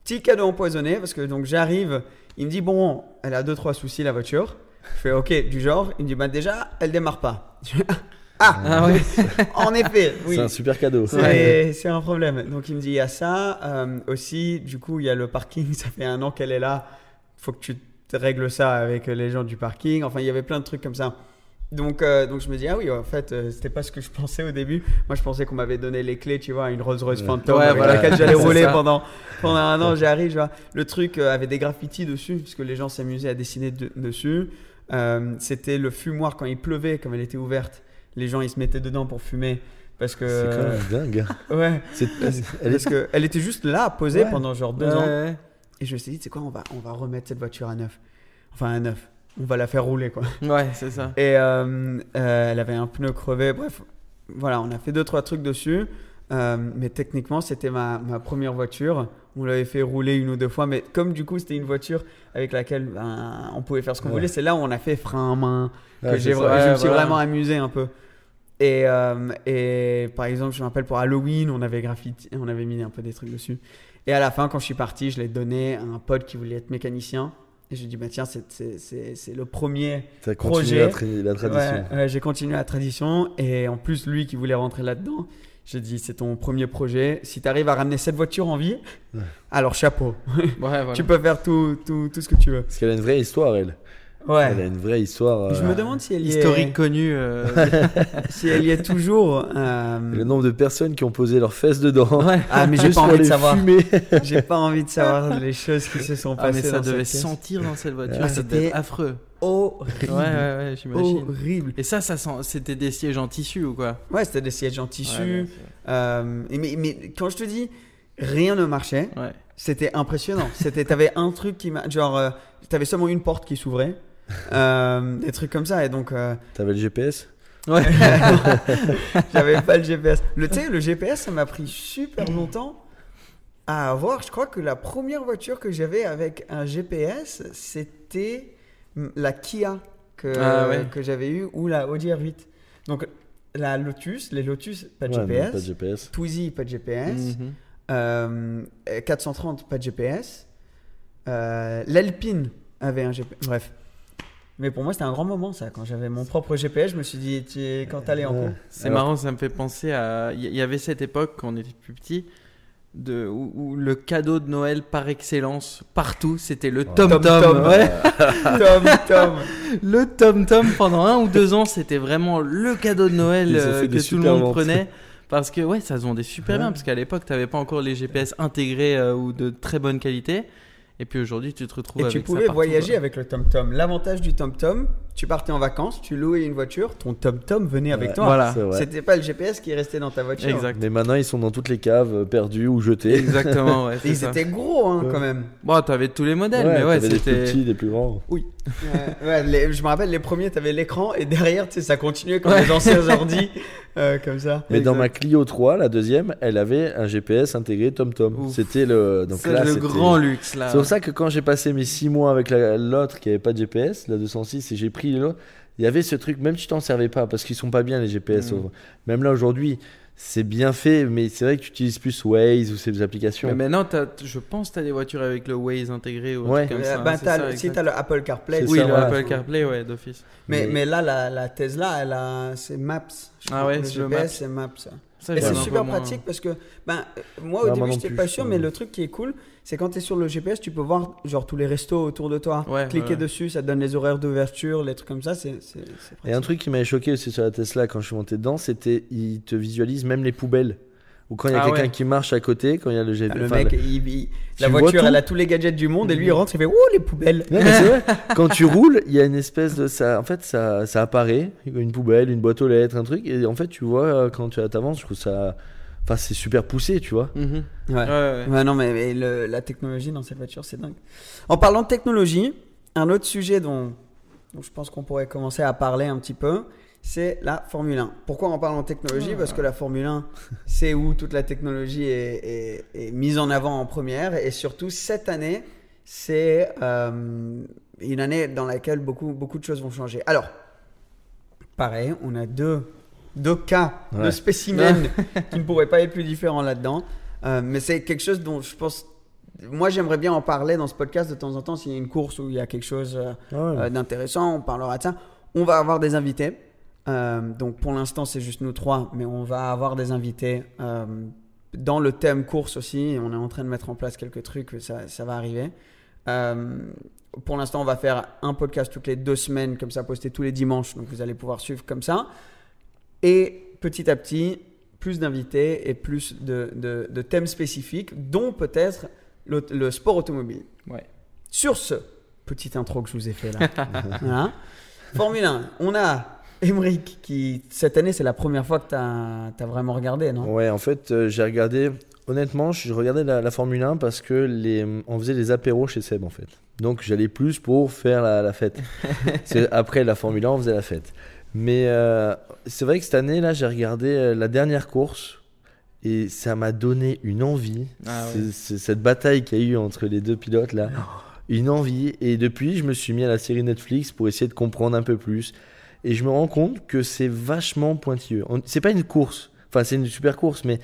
Speaker 1: Petit cadeau empoisonné, parce que donc j'arrive, il me dit, bon, elle a deux, trois soucis, la voiture. Je fais, ok, du genre, il me dit, bah déjà, elle démarre pas. Fais, ah,
Speaker 2: Ah ouais.
Speaker 1: en effet, oui.
Speaker 3: C'est un super cadeau.
Speaker 1: C'est c'est un problème. Donc il me dit il y a ça. Euh, aussi, du coup, il y a le parking. Ça fait un an qu'elle est là. faut que tu te règles ça avec les gens du parking. Enfin, il y avait plein de trucs comme ça. Donc, euh, donc je me dis ah oui, en fait, euh, c'était pas ce que je pensais au début. Moi, je pensais qu'on m'avait donné les clés, tu vois, une Rolls Royce
Speaker 3: Ouais.
Speaker 1: Phantom
Speaker 2: Ouais,
Speaker 1: avec
Speaker 2: voilà.
Speaker 1: laquelle j'allais rouler pendant pendant un an. J'arrive, tu vois. Le truc euh, avait des graffitis dessus, parce que les gens s'amusaient à dessiner de- dessus. C'était le fumoir quand il pleuvait, comme elle était ouverte. Les gens ils se mettaient dedans pour fumer parce que
Speaker 3: C'est quand même dingue.
Speaker 1: Ouais,
Speaker 3: C'est- Elle
Speaker 1: parce que elle était juste là, posée
Speaker 3: Ouais.
Speaker 1: pendant genre deux
Speaker 2: Ouais,
Speaker 1: ans. Et je me suis dit, c'est quoi, on va, on va remettre cette voiture à neuf. Enfin, à neuf. On va la faire rouler, quoi.
Speaker 2: Ouais, c'est ça.
Speaker 1: Et euh, euh, elle avait un pneu crevé. Bref, voilà, on a fait deux, trois trucs dessus. Euh, mais techniquement, c'était ma, ma première voiture. On l'avait fait rouler une ou deux fois. Mais comme du coup, c'était une voiture avec laquelle ben, on pouvait faire ce qu'on
Speaker 3: Ouais.
Speaker 1: voulait, c'est là où on a fait frein à main, que
Speaker 3: Ouais,
Speaker 1: j'ai je me suis vraiment amusé un peu. Et, euh, et par exemple, je me rappelle pour Halloween, on avait graffiti, on avait mis un peu des trucs dessus. Et à la fin, quand je suis parti, je l'ai donné à un pote qui voulait être mécanicien. Et je lui ai dit, bah tiens, c'est- le premier
Speaker 3: T'as
Speaker 1: Projet.
Speaker 3: continué la, tra- la tradition.
Speaker 1: Ouais, ouais, j'ai continué la tradition et en plus lui qui voulait rentrer là-dedans, j'ai dit c'est ton premier projet. Si tu arrives à ramener cette voiture en vie,
Speaker 3: Ouais.
Speaker 1: alors chapeau.
Speaker 2: Ouais, voilà.
Speaker 1: Tu peux faire tout, tout, tout ce que tu veux.
Speaker 3: Parce qu'elle a une vraie histoire, elle. Elle a une vraie histoire.
Speaker 1: Je
Speaker 3: euh,
Speaker 1: me demande si elle y
Speaker 2: Historique
Speaker 1: est,
Speaker 2: connu. euh,
Speaker 1: si elle y est toujours. euh,
Speaker 3: Le nombre de personnes qui ont posé leurs fesses dedans.
Speaker 2: Ouais.
Speaker 1: Ah mais j'ai pas envie de savoir. J'ai pas envie de savoir les choses qui se sont
Speaker 2: Ah,
Speaker 1: passées
Speaker 2: mais ça
Speaker 1: dans
Speaker 2: devait sentir dans cette voiture.
Speaker 1: Ah, c'était
Speaker 2: affreux.
Speaker 1: Horrible.
Speaker 2: Ouais, ouais, ouais, j'imagine.
Speaker 1: Horrible.
Speaker 2: Et ça, ça sent... c'était des sièges en tissu ou quoi?
Speaker 1: Ouais, c'était des sièges en tissu.
Speaker 2: Ouais, ouais,
Speaker 1: Euh, et mais, mais quand je te dis, rien ne marchait.
Speaker 2: ouais.
Speaker 1: C'était impressionnant. C'était, t'avais un truc qui m'a, genre, euh, t'avais seulement une porte qui s'ouvrait, euh, des trucs comme ça. Et donc, euh,
Speaker 3: T'avais le GPS
Speaker 2: Ouais.
Speaker 1: j'avais pas le GPS. Le, tu sais, le GPS, ça m'a pris super longtemps à avoir. Je crois que la première voiture que j'avais avec un GPS, c'était mm, la Kia que,
Speaker 2: Ah ouais.
Speaker 1: que j'avais eue ou la Audi R8. Donc, la Lotus, les Lotus, pas de
Speaker 3: Ouais,
Speaker 1: GPS.
Speaker 3: Pas de GPS.
Speaker 1: Twizy, pas de GPS.
Speaker 2: Mhm.
Speaker 1: Euh, 430, pas de GPS. Euh, L'Alpine avait un GPS. Bref. Mais pour moi, c'était un grand moment, ça. Quand j'avais mon propre GPS, je me suis dit, tu es- quand t'allais en cours.
Speaker 2: C'est
Speaker 3: Alors-
Speaker 2: marrant, ça me fait penser à. Il y- avait cette époque quand on était plus petit. De, où, où le cadeau de Noël par excellence partout c'était le Tom Tom,
Speaker 1: Tom-Tom.
Speaker 2: ouais.
Speaker 1: Tom, Tom.
Speaker 2: le Tom Tom pendant un ou deux ans c'était vraiment le cadeau de Noël euh, que tout le
Speaker 3: super
Speaker 2: monde
Speaker 3: ventes.
Speaker 2: prenait parce que ouais ça se vendait super bien parce qu'à l'époque t'avais pas encore les GPS intégrés euh, ou de très bonne qualité et puis aujourd'hui tu te retrouves
Speaker 1: Et
Speaker 2: avec
Speaker 1: tu pouvais voyager avec le TomTom. L'avantage du TomTom, tu partais en vacances, tu louais une voiture, ton TomTom venait avec
Speaker 3: Ouais,
Speaker 1: toi.
Speaker 2: voilà.
Speaker 1: C'était pas le GPS qui restait dans ta voiture.
Speaker 2: exact
Speaker 3: Mais maintenant, ils sont dans toutes les caves, euh, perdus ou jetés.
Speaker 2: exactement ouais,
Speaker 1: ils
Speaker 2: ça.
Speaker 1: étaient gros hein,
Speaker 3: Ouais.
Speaker 1: quand même.
Speaker 2: bon t'avais tous les modèles mais ouais
Speaker 3: t'avais des plus
Speaker 2: c'était
Speaker 3: petits, des plus grands.
Speaker 1: Ouais, ouais, les- je me rappelle, les premiers, t'avais l'écran et derrière, tu sais, ça continuait comme
Speaker 2: Ouais.
Speaker 1: les anciens ordi, euh, comme ça.
Speaker 3: Mais dans ma. Clio 3, la deuxième, elle avait un GPS intégré TomTom. C'était le. Donc là,
Speaker 2: le
Speaker 3: c'était-
Speaker 2: grand luxe là
Speaker 3: C'est pour ça que quand j'ai passé mes 6 mois avec la- l'autre qui avait pas de GPS, la 206, et j'ai pris l'autre, il y avait ce truc, même si tu t'en servais pas, parce qu'ils sont pas bien les GPS.
Speaker 2: Mm.
Speaker 3: au- Même là aujourd'hui, c'est bien fait, mais c'est vrai que tu utilises plus Waze ou ces applications.
Speaker 2: Mais maintenant, t'as- je pense que tu as des voitures avec le Waze intégré ou
Speaker 3: Ouais.
Speaker 2: comme
Speaker 1: Euh,
Speaker 2: ça.
Speaker 1: ben,
Speaker 2: hein, ça,
Speaker 1: le- si
Speaker 2: exact.
Speaker 1: t'as le Apple CarPlay,
Speaker 3: C'est
Speaker 2: Oui,
Speaker 3: ça,
Speaker 2: le
Speaker 3: voilà.
Speaker 2: Apple CarPlay, ouais, d'office.
Speaker 1: Mais,
Speaker 3: Mais-
Speaker 1: mais là, la, la Tesla, elle a, c'est Maps. Je
Speaker 2: Ah ouais,
Speaker 1: le
Speaker 2: c'est Maps.
Speaker 1: c'est Maps.
Speaker 2: Ça,
Speaker 1: Et c'est super
Speaker 2: moins.
Speaker 1: pratique parce que, ben, moi au début,
Speaker 3: moi non
Speaker 1: j'étais
Speaker 3: plus,
Speaker 1: pas sûr, mais le truc qui est cool, c'est quand tu es sur le GPS, tu peux voir genre tous les restos autour de toi.
Speaker 2: Ouais,
Speaker 1: Cliquer
Speaker 2: ouais,
Speaker 1: dessus, ça te donne les horaires d'ouverture, les trucs comme ça, c'est c'est- c'est
Speaker 3: Et un truc qui m'avait choqué aussi sur la Tesla quand je suis monté dedans, c'était ils te visualisent même les poubelles. Ou quand il y a
Speaker 2: Ah
Speaker 3: quelqu'un
Speaker 2: ouais.
Speaker 3: qui marche à côté, quand il y a le GPS.
Speaker 1: Ah, le mec,
Speaker 3: le-
Speaker 1: il- il- la voiture, elle a tous les gadgets du monde et lui il rentre, il fait Ouh, les poubelles
Speaker 3: mais vrai. Quand tu roules, il y a une espèce de ça. En fait, ça, ça apparaît, une poubelle, une boîte aux lettres, un truc, et en fait, tu vois euh, quand tu avances, je trouve ça. Enfin, c'est super poussé, tu vois.
Speaker 2: Mhm.
Speaker 1: Ouais.
Speaker 2: Ouais, ouais.
Speaker 1: Ouais, non, mais, mais le- la technologie dans cette voiture, c'est dingue. En parlant de technologie, un autre sujet dont, dont je pense qu'on pourrait commencer à parler un petit peu, c'est la Formule 1. Pourquoi on parle en technologie Parce que la Formule 1, c'est où toute la technologie est, est- est mise en avant en première. Et surtout, cette année, c'est euh, une année dans laquelle beaucoup, beaucoup de choses vont changer. Alors, pareil, on a deux, deux cas de
Speaker 3: Ouais.
Speaker 1: spécimens qui ne pourraient pas être plus différents là-dedans. Euh, mais c'est quelque chose dont je pense. Moi, j'aimerais bien en parler dans ce podcast de temps en temps. S'il y a une course où il y a quelque chose euh, euh, d'intéressant, on parlera de ça. On va avoir des invités. Euh, donc, pour l'instant, c'est juste nous trois, mais on va avoir des invités euh, dans le thème course aussi. On est en train de mettre en place quelques trucs, ça, ça va arriver. Euh, pour l'instant, on va faire un podcast toutes les deux semaines, comme ça, posté tous les dimanches. Donc, vous allez pouvoir suivre comme ça. Et petit à petit, plus d'invités et plus de, de- de thèmes spécifiques, dont peut-être le, le sport automobile.
Speaker 2: Ouais.
Speaker 1: Sur ce, petite intro que je vous ai fait là. Voilà. Formule 1, on a Emric qui, cette année, c'est la première fois que tu as, vraiment regardé, non?
Speaker 3: Ouais, en fait, euh, j'ai regardé. Honnêtement, je regardais la, la Formule 1 parce que les, on faisait les apéros chez Seb en fait. Donc j'allais plus pour faire la, la fête. Après la Formule 1, on faisait la fête. Mais euh, c'est vrai que cette année là, j'ai regardé euh, la dernière course et ça m'a donné une envie.
Speaker 2: Ah ouais.
Speaker 3: cette bataille qu'il y a eu entre les deux pilotes là, une envie. Et depuis, je me suis mis à la série Netflix pour essayer de comprendre un peu plus. Et je me rends compte que c'est vachement pointilleux. C'est pas une course, enfin c'est une super course, mais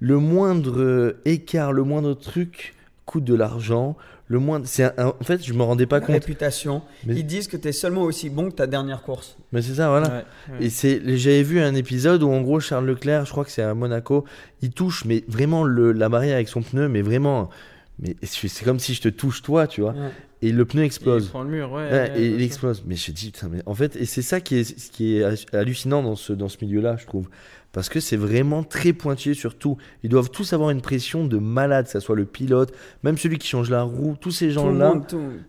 Speaker 3: le moindre écart, le moindre truc coûte de l'argent. Le moindre, c'est un- un- en fait, je me rendais pas
Speaker 1: La
Speaker 3: compte.
Speaker 1: réputation.
Speaker 3: Mais-
Speaker 1: Ils disent que tu es seulement aussi bon que ta dernière course.
Speaker 3: Mais c'est ça, voilà.
Speaker 2: Ouais, ouais.
Speaker 3: Et c'est, j'avais vu un épisode où en gros Charles Leclerc, je crois que c'est à Monaco, il touche mais vraiment le, la barrière avec son pneu, mais vraiment, mais c'est c'est comme si je te touche toi, tu vois.
Speaker 1: Ouais.
Speaker 3: Et le pneu
Speaker 2: Il
Speaker 3: explose.
Speaker 2: prend le mur, ouais.
Speaker 3: Ouais,
Speaker 2: ouais,
Speaker 3: et il explose. Mais je dis, putain, mais en fait, et c'est ça qui est, ce qui est hallucinant dans ce, dans ce milieu-là, je trouve. Parce que c'est vraiment très pointillé sur tout. Ils doivent tous avoir une pression de malade, que ça soit le pilote, même celui qui change la roue, tous ces gens-là.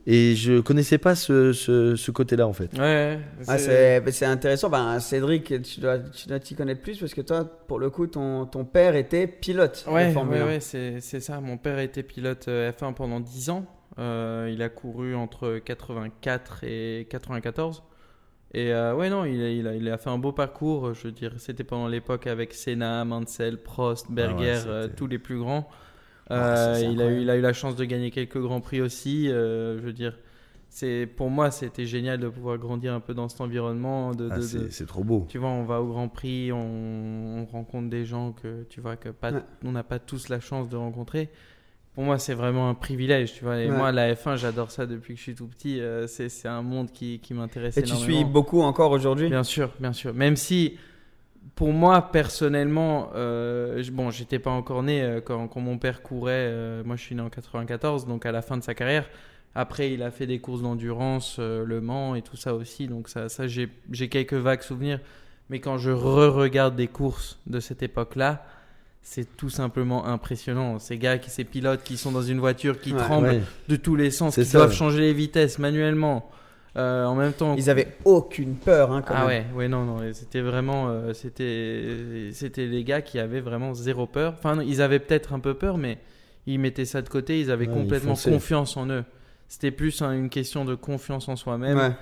Speaker 3: Et je connaissais pas ce, ce, ce côté-là, en fait.
Speaker 2: Ouais.
Speaker 1: Ah,
Speaker 2: c'est-
Speaker 1: c'est c'est intéressant. Ben, Cédric, tu dois tu dois t'y connaître plus parce que toi, pour le coup, ton, ton père était pilote
Speaker 2: Ouais,
Speaker 1: de Formule
Speaker 2: ouais,
Speaker 1: 1.
Speaker 2: ouais, c'est c'est ça. Mon père était pilote euh, F1 pendant 10 ans. Euh, il a couru entre 84 et 94. Et euh, ouais, non, il a, il, a, il a fait un beau parcours. Je veux dire, c'était pendant l'époque avec Senna, Mansell, Prost, Berger,
Speaker 3: c'était-
Speaker 2: euh, tous les plus grands.
Speaker 1: Ah,
Speaker 2: Euh, il, a eu,
Speaker 1: incroyable.
Speaker 2: il a eu la chance de gagner quelques grands prix aussi. euh, je veux dire, c'est pour moi, c'était génial de pouvoir grandir un peu dans cet environnement. De,
Speaker 3: Ah,
Speaker 2: de-
Speaker 3: c'est c'est trop beau.
Speaker 2: tu vois, on va au Grand Prix, on, on rencontre des gens que tu vois que pas,
Speaker 1: Ouais.
Speaker 2: on n'a pas tous la chance de rencontrer. Pour moi, c'est vraiment un privilège, tu vois. Et
Speaker 1: Ouais.
Speaker 2: moi, la F1, j'adore ça depuis que je suis tout petit. euh, c'est c'est un monde qui, qui m'intéresse
Speaker 1: Et tu suis beaucoup encore aujourd'hui?
Speaker 2: Bien sûr, bien sûr. Même si, pour moi, personnellement, euh, je- bon, j'étais pas encore né euh, quand, quand mon père courait. euh, moi, je suis né en 94, donc à la fin de sa carrière. Après, il a fait des courses d'endurance, Le Mans et tout ça aussi. Donc ça, ça j'ai j'ai quelques vagues souvenirs. Mais quand je re-regarde des courses de cette époque-là, c'est tout simplement impressionnant. Ces gars, qui, ces pilotes qui sont dans une voiture, qui
Speaker 1: Ouais.
Speaker 3: Ouais.
Speaker 2: de tous les sens, qui
Speaker 3: ça,
Speaker 2: doivent
Speaker 3: ouais.
Speaker 2: changer les vitesses manuellement. euh, en même temps,
Speaker 1: Ils avaient aucune peur. Hein, quand
Speaker 2: ah
Speaker 1: même.
Speaker 2: ouais, ouais, non, non, c'était vraiment, euh, c'était, c'était les gars qui avaient vraiment zéro peur. Enfin, ils avaient peut-être un peu peur, mais ils mettaient ça de côté. Ils avaient
Speaker 3: ils
Speaker 2: complètement confiance en eux. C'était plus hein, une question de confiance en soi-même.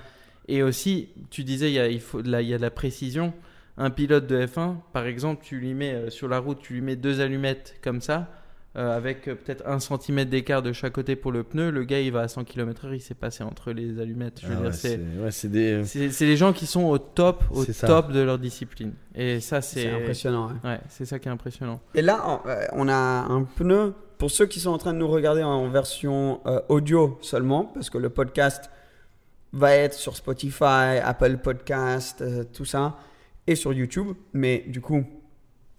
Speaker 2: Et aussi, tu disais, il y a, il faut, la- il y a de la précision. Un pilote de F1, par exemple, tu lui mets euh, sur la route, tu lui mets deux allumettes comme ça, euh, avec euh, peut-être un centimètre d'écart de chaque côté pour le pneu. Le gars, il va à 100 km/h, il s'est passé entre les allumettes. Je veux
Speaker 3: Ah
Speaker 2: dire,
Speaker 3: ouais,
Speaker 2: c'est.
Speaker 3: c'est ouais, c'est des.
Speaker 2: C'est c'est les gens qui sont au top, au top de leur discipline. Et ça, c'est
Speaker 1: impressionnant. ouais.
Speaker 2: Ouais, c'est ça qui est impressionnant.
Speaker 1: Et là, on- a un pneu. Pour ceux qui sont en train de nous regarder en version euh, audio seulement, parce que le podcast va être sur Spotify, Apple Podcast, euh, tout ça, et sur YouTube. Mais du coup,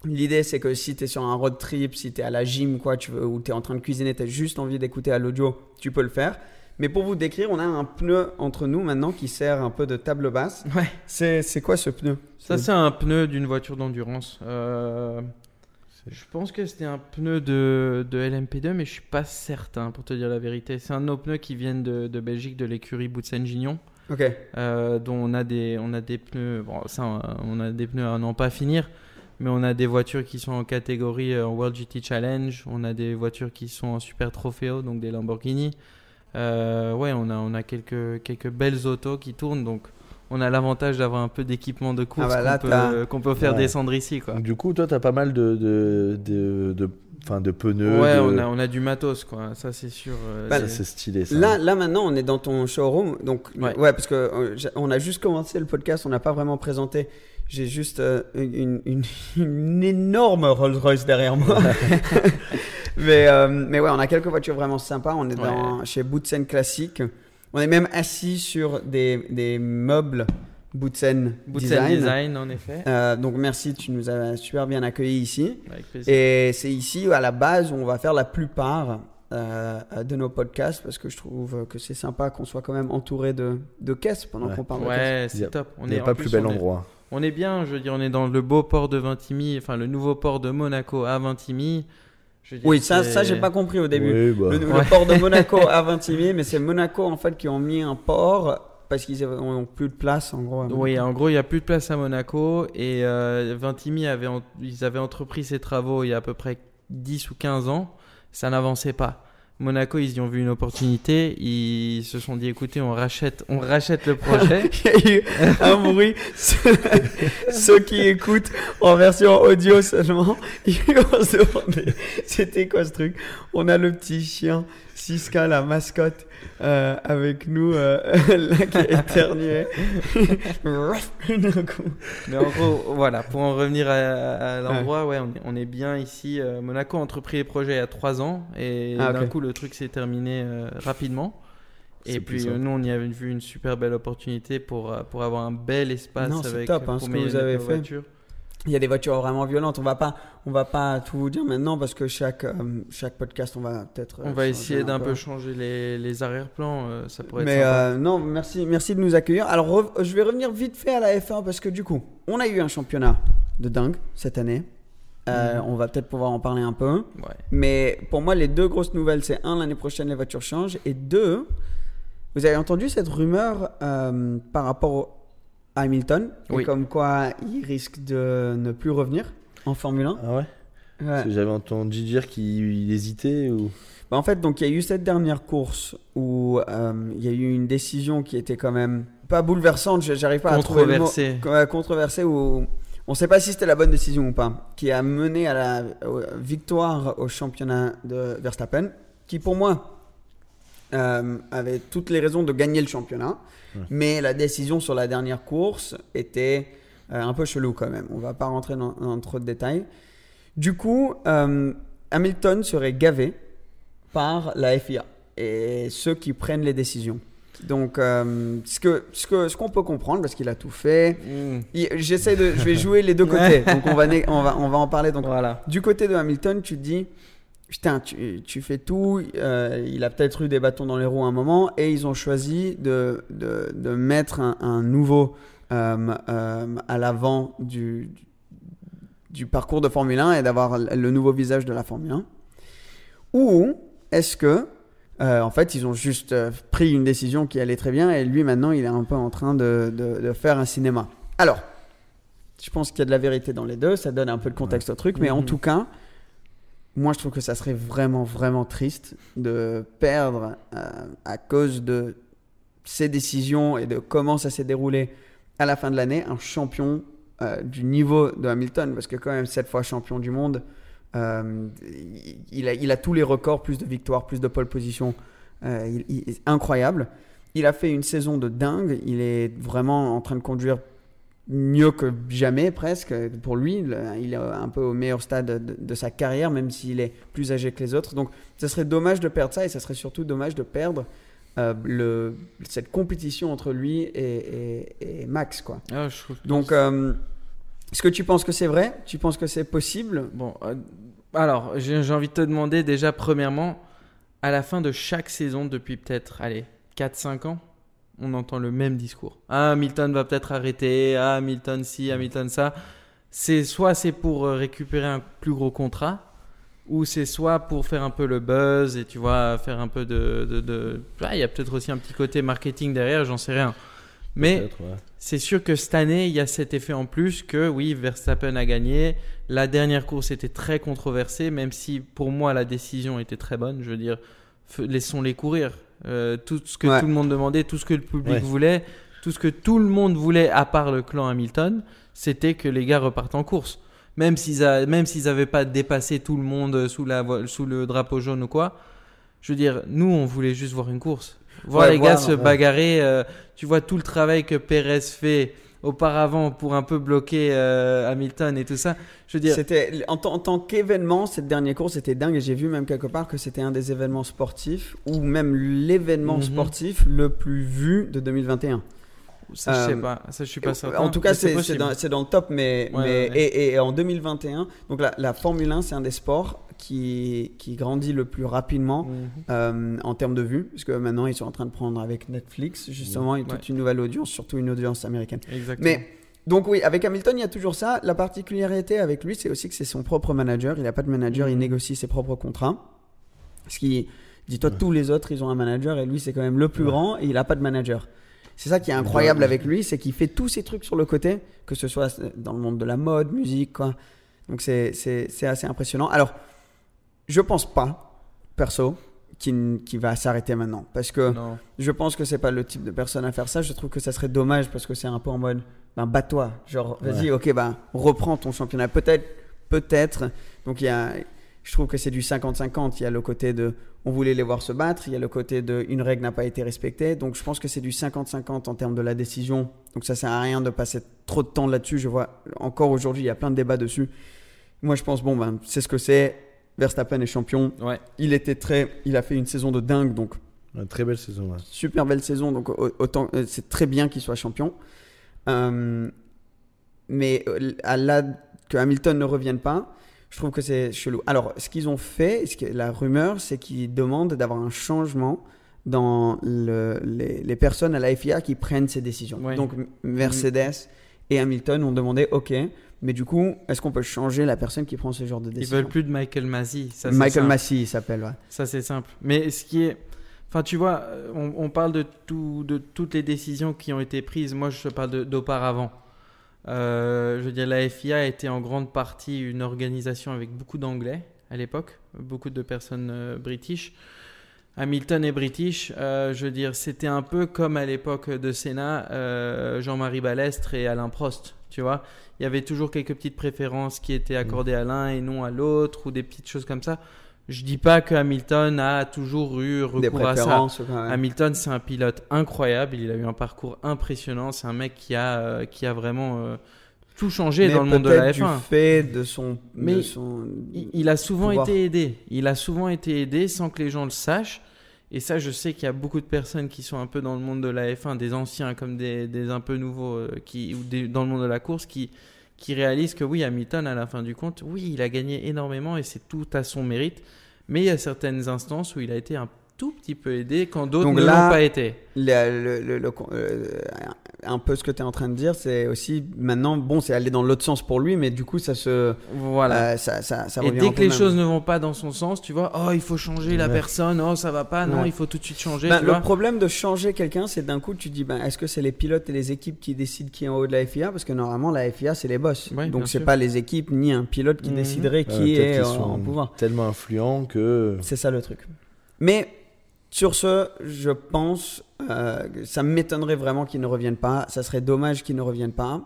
Speaker 1: l'idée c'est que si tu es sur un road trip, si tu es à la gym, quoi, tu veux, ou tu es en train de cuisiner, tu as juste envie d'écouter à l'audio, tu peux le faire. Mais pour vous décrire, on a un pneu entre nous maintenant qui sert un peu de table basse.
Speaker 2: Ouais.
Speaker 1: C'est c'est quoi ce pneu?
Speaker 2: Ça, c'est un pneu d'une voiture d'endurance. Euh, je pense que c'était un pneu de, de LMP2, mais je suis pas certain, pour te dire la vérité. C'est un de nos pneus qui viennent de, de Belgique, de l'écurie Boutsen-Gignon,
Speaker 1: Ok.
Speaker 2: euh, dont on a des, on a des pneus. Bon, ça, on a des pneus à n'en pas finir. Mais on a des voitures qui sont en catégorie euh, World GT Challenge. On a des voitures qui sont en Super Trofeo, donc des Lamborghini. Euh, ouais, on a, on a quelques, quelques belles autos qui tournent. Donc, on a l'avantage d'avoir un peu d'équipement de course
Speaker 1: Ah bah
Speaker 2: qu'on peut, faire
Speaker 3: Ouais.
Speaker 2: descendre ici. Quoi.
Speaker 3: Du coup, toi, t'as pas mal de, de, de, de, enfin, de pneus.
Speaker 2: Ouais,
Speaker 3: de-
Speaker 2: on a, on a du matos, quoi. Ça, c'est sûr. euh,
Speaker 1: Bah,
Speaker 3: Ça,
Speaker 2: c'est-
Speaker 3: stylé, ça.
Speaker 1: Là, là maintenant, on est dans ton showroom. Donc, ouais,
Speaker 2: Ouais.
Speaker 1: parce que euh, on a juste commencé le podcast, on n'a pas vraiment présenté. J'ai juste euh, une, une, une énorme Rolls Royce derrière moi. mais, euh, mais ouais, on a quelques voitures vraiment sympas. On est dans, chez Boutsen Classique. On est même assis sur des, des meubles Boutsen
Speaker 2: Boutsen
Speaker 1: Design.
Speaker 2: Design. en effet.
Speaker 1: Euh, donc merci, tu nous as super bien accueillis ici.
Speaker 2: Avec plaisir.
Speaker 1: Et c'est ici, à la base, où on va faire la plupart euh, de nos podcasts parce que je trouve que c'est sympa qu'on soit quand même entouré de, de caisses pendant
Speaker 3: Ouais.
Speaker 1: qu'on parle de caisses.
Speaker 2: Ouais, c'est top. On
Speaker 3: Il n'y
Speaker 2: est
Speaker 3: a
Speaker 2: en
Speaker 3: pas
Speaker 2: plus,
Speaker 3: plus bel
Speaker 2: on est-
Speaker 3: endroit.
Speaker 2: On est bien, je veux dire, on est dans le beau port de Vintimille, enfin le nouveau port de Monaco à Vintimille. Je
Speaker 1: Oui, ça, ça j'ai pas compris au début.
Speaker 3: Oui, bah.
Speaker 1: Le, le
Speaker 2: Ouais.
Speaker 1: port de Monaco à Vintimille, mais c'est Monaco en fait qui ont mis un port parce qu'ils ont plus de place en gros.
Speaker 2: Oui, en gros, il n'y a plus de place à Monaco et euh, Vintimille avait, ils avaient entrepris ces travaux il y a à peu près 10 ou 15 ans. Ça n'avançait pas. Monaco, ils y ont vu une opportunité. Ils se sont dit, écoutez, on rachète, on rachète le projet.
Speaker 1: Il y a eu un bruit. Ceux, qui écoutent en version audio seulement, ils vont se demander c'était quoi ce truc? On a le petit chien Siska, la mascotte, euh, avec nous, euh, là qui coup.
Speaker 2: Mais en gros, voilà, pour en revenir à, à l'endroit, ouais, on, est, on est bien ici. Euh, Monaco a entrepris les projets il y a 3 ans et
Speaker 1: Ah,
Speaker 2: d'un coup, le truc s'est terminé euh, rapidement. Et puis, nous, on y avait vu une super belle opportunité pour, pour avoir un bel espace
Speaker 1: Non,
Speaker 2: avec
Speaker 1: top, hein,
Speaker 2: pour
Speaker 1: ce que
Speaker 2: mettre
Speaker 1: vous avez
Speaker 2: nos
Speaker 1: fait.
Speaker 2: voitures.
Speaker 1: Il y a des voitures vraiment violentes. On va pas, on va pas tout vous dire maintenant parce que chaque, euh, chaque podcast, on va peut-être.
Speaker 2: On
Speaker 1: euh,
Speaker 2: va essayer
Speaker 1: un
Speaker 2: d'un peu changer les, les arrière-plans. euh, ça pourrait
Speaker 1: Mais
Speaker 2: être
Speaker 1: euh, non, merci, merci de nous accueillir. Alors, je vais revenir vite fait à la F1 parce que du coup, on a eu un championnat de dingue cette année. Euh, On va peut-être pouvoir en parler un peu.
Speaker 2: Ouais.
Speaker 1: Mais pour moi, les deux grosses nouvelles, c'est un, l'année prochaine, les voitures changent. Et deux, vous avez entendu cette rumeur par rapport au- Hamilton et comme quoi il risque de ne plus revenir en Formule 1.
Speaker 3: Ah ouais
Speaker 1: Ouais.
Speaker 3: Parce que J'avais entendu dire qu'il il hésitait ou.
Speaker 1: Bah, en fait, donc il y a eu cette dernière course où euh, il y a eu une décision qui était quand même pas bouleversante, je- j'arrive pas à trouver le mot. Controversée où on ne sait pas si c'était la bonne décision ou pas, qui a mené à la victoire au championnat de Verstappen, qui pour moi euh, avait toutes les raisons de gagner le championnat, mais la décision sur la dernière course était euh, un peu chelou quand même. On va pas rentrer dans, dans trop de détails. Du coup, euh, Hamilton serait gavé par la FIA et ceux qui prennent les décisions. Donc, euh, ce que ce que ce qu'on peut comprendre parce qu'il a tout fait.
Speaker 2: Mm.
Speaker 1: Il- J'essaie de, je vais jouer les deux côtés. Donc on va on va on va en parler. Donc
Speaker 2: Voilà.
Speaker 1: du côté de Hamilton, tu te dis, putain, tu, tu fais tout. euh, il a peut-être eu des bâtons dans les roues à un moment et ils ont choisi de, de, de mettre un, un nouveau euh, euh, à l'avant du, du parcours de Formule 1 et d'avoir le nouveau visage de la Formule 1. Ou est-ce que, euh, en fait, ils ont juste euh, pris une décision qui allait très bien et lui maintenant, il est un peu en train de, de- de faire un cinéma. Alors, je pense qu'il y a de la vérité dans les deux, ça donne un peu le contexte au truc, mais en
Speaker 2: Mhm.
Speaker 1: tout cas, moi je trouve que ça serait vraiment, vraiment triste de perdre euh, à cause de ces décisions et de comment ça s'est déroulé à la fin de l'année un champion euh, du niveau de Hamilton, parce que quand même sept fois champion du monde, euh, il, a, tous les records, plus de victoires, plus de pole position, il- il- incroyable. Il a fait une saison de dingue, il est vraiment en train de conduire mieux que jamais presque pour lui. Il est un peu au meilleur stade de, de sa carrière, même s'il est plus âgé que les autres. Donc, ce serait dommage de perdre ça et ça serait surtout dommage de perdre euh, le, cette compétition entre lui et, et- et Max. Quoi.
Speaker 2: Ah, je
Speaker 1: Donc, euh, est-ce que tu penses que c'est vrai? Tu penses que c'est possible?
Speaker 2: Bon, euh, alors, j'ai j'ai envie de te demander déjà, premièrement, à la fin de chaque saison, depuis peut-être, allez, 4-5 ans, on entend le même discours. Ah, Hamilton va peut-être arrêter, ah, Hamilton ci, Hamilton ça. C'est soit c'est pour euh, récupérer un plus gros contrat, ou c'est soit pour faire un peu le buzz et tu vois, faire un peu de. de, de- Ah, Il y a peut-être aussi un petit côté marketing derrière, j'en sais rien. Mais
Speaker 3: ouais.
Speaker 2: c'est sûr que cette année, il y a cet effet en plus que oui, Verstappen a gagné. La dernière course était très controversée, même si pour moi la décision était très bonne. Je veux dire, laissons-les courir. Euh, tout ce que
Speaker 1: Ouais.
Speaker 2: tout le monde demandait, tout ce que le public
Speaker 3: Ouais.
Speaker 2: voulait, tout ce que tout le monde voulait, à part le clan Hamilton, c'était que les gars repartent en course. Même s'ils n'avaient pas dépassé tout le monde sous, la, sous le drapeau jaune ou quoi. Je veux dire, nous, on voulait juste voir une course. Voir
Speaker 1: Ouais,
Speaker 2: les gars se bagarrer. euh, tu vois tout le travail que Perez fait auparavant pour un peu bloquer euh, Hamilton et tout ça. Je veux dire,
Speaker 1: C'était en, tant- en tant qu'événement, cette dernière course c'était dingue et j'ai vu même quelque part que c'était un des événements sportifs ou même l'événement
Speaker 2: Mhm.
Speaker 1: sportif le plus vu de 2021.
Speaker 2: Ça, je sais
Speaker 1: euh,
Speaker 2: pas. Ça, je suis pas certain.
Speaker 1: En tout cas, c'est dans, le top, mais,
Speaker 2: Ouais,
Speaker 1: mais
Speaker 2: ouais, ouais.
Speaker 1: Et, et en 2021, donc la, la Formule 1, c'est un des sports qui, qui grandit le plus rapidement
Speaker 2: Mhm.
Speaker 1: euh, en termes de vues, parce que maintenant ils sont en train de prendre avec Netflix justement une- toute
Speaker 2: Ouais.
Speaker 1: une nouvelle audience, surtout une audience américaine.
Speaker 2: Exactement.
Speaker 1: Mais donc oui, avec Hamilton, il y a toujours ça. La particularité avec lui, c'est aussi que c'est son propre manager. Il n'a pas de manager, il
Speaker 2: Mhm.
Speaker 1: négocie ses propres contrats. Ce qui, dis-toi, tous les autres, ils ont un manager et lui, c'est quand même le plus grand et il n'a pas de manager. C'est ça qui est incroyable avec lui, c'est qu'il fait tous ces trucs sur le côté, que ce soit dans le monde de la mode, musique, quoi. Donc c'est assez impressionnant. Alors, je pense pas, perso, qu'il va s'arrêter maintenant. Parce que
Speaker 2: non.
Speaker 1: je pense que c'est pas le type de personne à faire ça. Je trouve que ça serait dommage parce que c'est un peu en mode, ben bats-toi. Genre, vas-y, ok, ben reprends ton championnat. Peut-être, peut-être. Donc il y a, je trouve que c'est du 50-50. Il y a le côté de, on voulait les voir se battre. Il y a le côté de, une règle n'a pas été respectée. Donc je pense que c'est du 50-50 en termes de la décision. Donc ça sert à rien de passer trop de temps là-dessus. Je vois encore aujourd'hui, il y a plein de débats dessus. Moi, je pense, bon, ben, c'est ce que c'est. Verstappen est champion.
Speaker 2: Ouais.
Speaker 1: Il était très, il a fait une saison de dingue, donc
Speaker 3: Une très belle saison. ouais.
Speaker 1: super belle saison, donc au- autant euh, c'est très bien qu'il soit champion. Euh, mais euh, à la, que Hamilton ne revienne pas, je trouve que c'est chelou. Alors, ce qu'ils ont fait, ce que, la rumeur, c'est qu'ils demandent d'avoir un changement dans le- les, les personnes à la FIA qui prennent ces décisions.
Speaker 2: Ouais.
Speaker 1: Donc Mercedes et Hamilton ont demandé, ok, mais du coup, est-ce qu'on peut changer la personne qui prend ce genre de
Speaker 2: Ils
Speaker 1: décision
Speaker 2: veulent plus de Michael Masi. Ça,
Speaker 1: Michael
Speaker 2: simple.
Speaker 1: Massey, il s'appelle. Ouais.
Speaker 2: Ça, c'est simple. Mais ce qui est. Enfin, tu vois, euh, on, on parle de, tout, de toutes les décisions qui ont été prises. Moi, je parle d'auparavant. Euh, je veux dire, la FIA était en grande partie une organisation avec beaucoup d'anglais à l'époque, beaucoup de personnes euh, british. Hamilton est british. euh, je veux dire, c'était un peu comme à l'époque de Senna, euh, Jean-Marie Balestre et Alain Prost. Tu vois, il y avait toujours quelques petites préférences qui étaient accordées à l'un et non à l'autre, ou des petites choses comme ça. Je dis pas que Hamilton a toujours eu
Speaker 1: Des
Speaker 2: recours à ça. Hamilton, c'est un pilote incroyable. Il a eu un parcours impressionnant. C'est un mec qui a, euh, qui a vraiment euh, tout changé
Speaker 1: Mais
Speaker 2: dans le monde de la
Speaker 1: peut-être
Speaker 2: F1.
Speaker 1: du fait de son.
Speaker 2: Mais
Speaker 1: de son-
Speaker 2: Il, il a souvent
Speaker 1: pouvoir.
Speaker 2: été aidé. Il a souvent été aidé sans que les gens le sachent. Et ça, je sais qu'il y a beaucoup de personnes qui sont un peu dans le monde de la F1, des anciens comme des, des un peu nouveaux, euh, qui, ou des- dans le monde de la course, qui, qui réalisent que oui, Hamilton, à la fin du compte, oui, il a gagné énormément et c'est tout à son mérite. Mais il y a certaines instances où il a été un tout petit peu aidé quand d'autres ne l'ont pas été.
Speaker 1: Le- le- le- le- euh, un peu ce que tu es en train de dire, c'est aussi maintenant, bon, c'est aller dans l'autre sens pour lui, mais du coup, ça se.
Speaker 2: Voilà.
Speaker 1: euh, ça, ça, ça
Speaker 2: et dès que les
Speaker 1: même.
Speaker 2: choses ne vont pas dans son sens, tu vois, oh, il faut changer la personne, oh, ça va pas, non,
Speaker 1: Ouais.
Speaker 2: il faut tout de suite changer.
Speaker 1: Ben,
Speaker 2: tu
Speaker 1: le
Speaker 2: vois.
Speaker 1: problème de changer quelqu'un, c'est d'un coup, tu dis, ben, est-ce que c'est les pilotes et les équipes qui décident qui est en haut de la FIA Parce que normalement, la FIA, c'est les boss.
Speaker 2: Ouais,
Speaker 1: Donc, c'est pas les équipes ni un pilote qui
Speaker 2: Mhm.
Speaker 1: déciderait qui est euh,
Speaker 3: sont
Speaker 1: en pouvoir.
Speaker 3: Tellement influents que.
Speaker 1: C'est ça le truc. Mais sur ce, je pense, euh, que ça m'étonnerait vraiment qu'ils ne reviennent pas. Ça serait dommage qu'ils ne reviennent pas.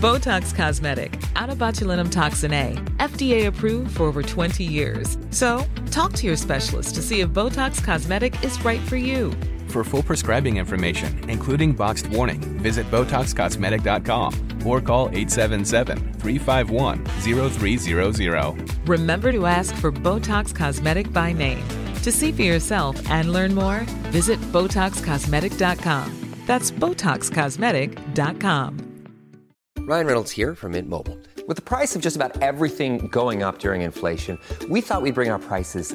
Speaker 4: Botox Cosmetic, out of botulinum toxin A, FDA approved for over 20 years. So, talk to your specialist to see if Botox Cosmetic is right for you.
Speaker 5: For full prescribing information, including boxed warning, visit BotoxCosmetic.com or call 877-351-0300.
Speaker 4: Remember to ask for Botox Cosmetic by name. To see for yourself and learn more, visit BotoxCosmetic.com. That's BotoxCosmetic.com.
Speaker 6: Ryan Reynolds here from Mint Mobile. With the price of just about everything going up during inflation, we thought we'd bring our prices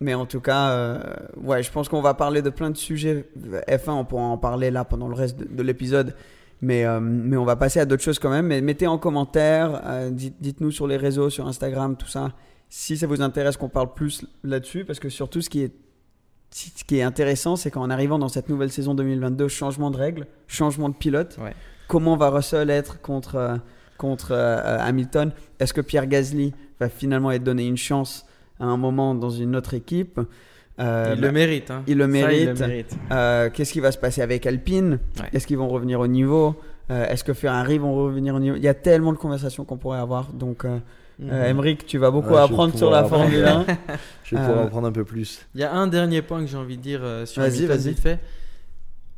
Speaker 1: Mais en tout cas, euh, ouais, je pense qu'on va parler de plein de sujets F1. On pourra en parler là pendant le reste de, de l'épisode. Mais, euh, mais on va passer à d'autres choses quand même. Mais mettez en commentaire, euh, dites- dites-nous sur les réseaux, sur Instagram, tout ça, si ça vous intéresse qu'on parle plus là-dessus. Parce que surtout, ce qui est, ce qui est intéressant, c'est qu'en arrivant dans cette nouvelle saison 2022, changement de règles, changement de pilote.
Speaker 2: Ouais.
Speaker 1: Comment va Russell être contre, contre Hamilton? Est-ce que Pierre Gasly va finalement être donné une chance à un moment dans une autre équipe Euh,
Speaker 2: il
Speaker 1: bah,
Speaker 2: le mérite. hein.
Speaker 1: il le
Speaker 2: Ça,
Speaker 1: mérite.
Speaker 2: il le mérite.
Speaker 1: euh, Qu'est-ce qui va se passer avec Alpine
Speaker 2: Ouais.
Speaker 1: Est-ce qu'ils vont revenir au niveau Euh, Est-ce que Ferrari vont revenir au niveau Il y a tellement de conversations qu'on pourrait avoir. Donc, euh,
Speaker 2: Mhm.
Speaker 1: euh, Emeric, tu vas beaucoup
Speaker 3: Ouais,
Speaker 1: apprendre sur la Formule 1.
Speaker 3: Je vais pouvoir
Speaker 1: Euh,
Speaker 3: en prendre un peu plus.
Speaker 2: Il y a un dernier point que j'ai envie de dire euh, sur
Speaker 1: Vas-y,
Speaker 2: Hamilton
Speaker 1: vas-y.
Speaker 2: vite fait.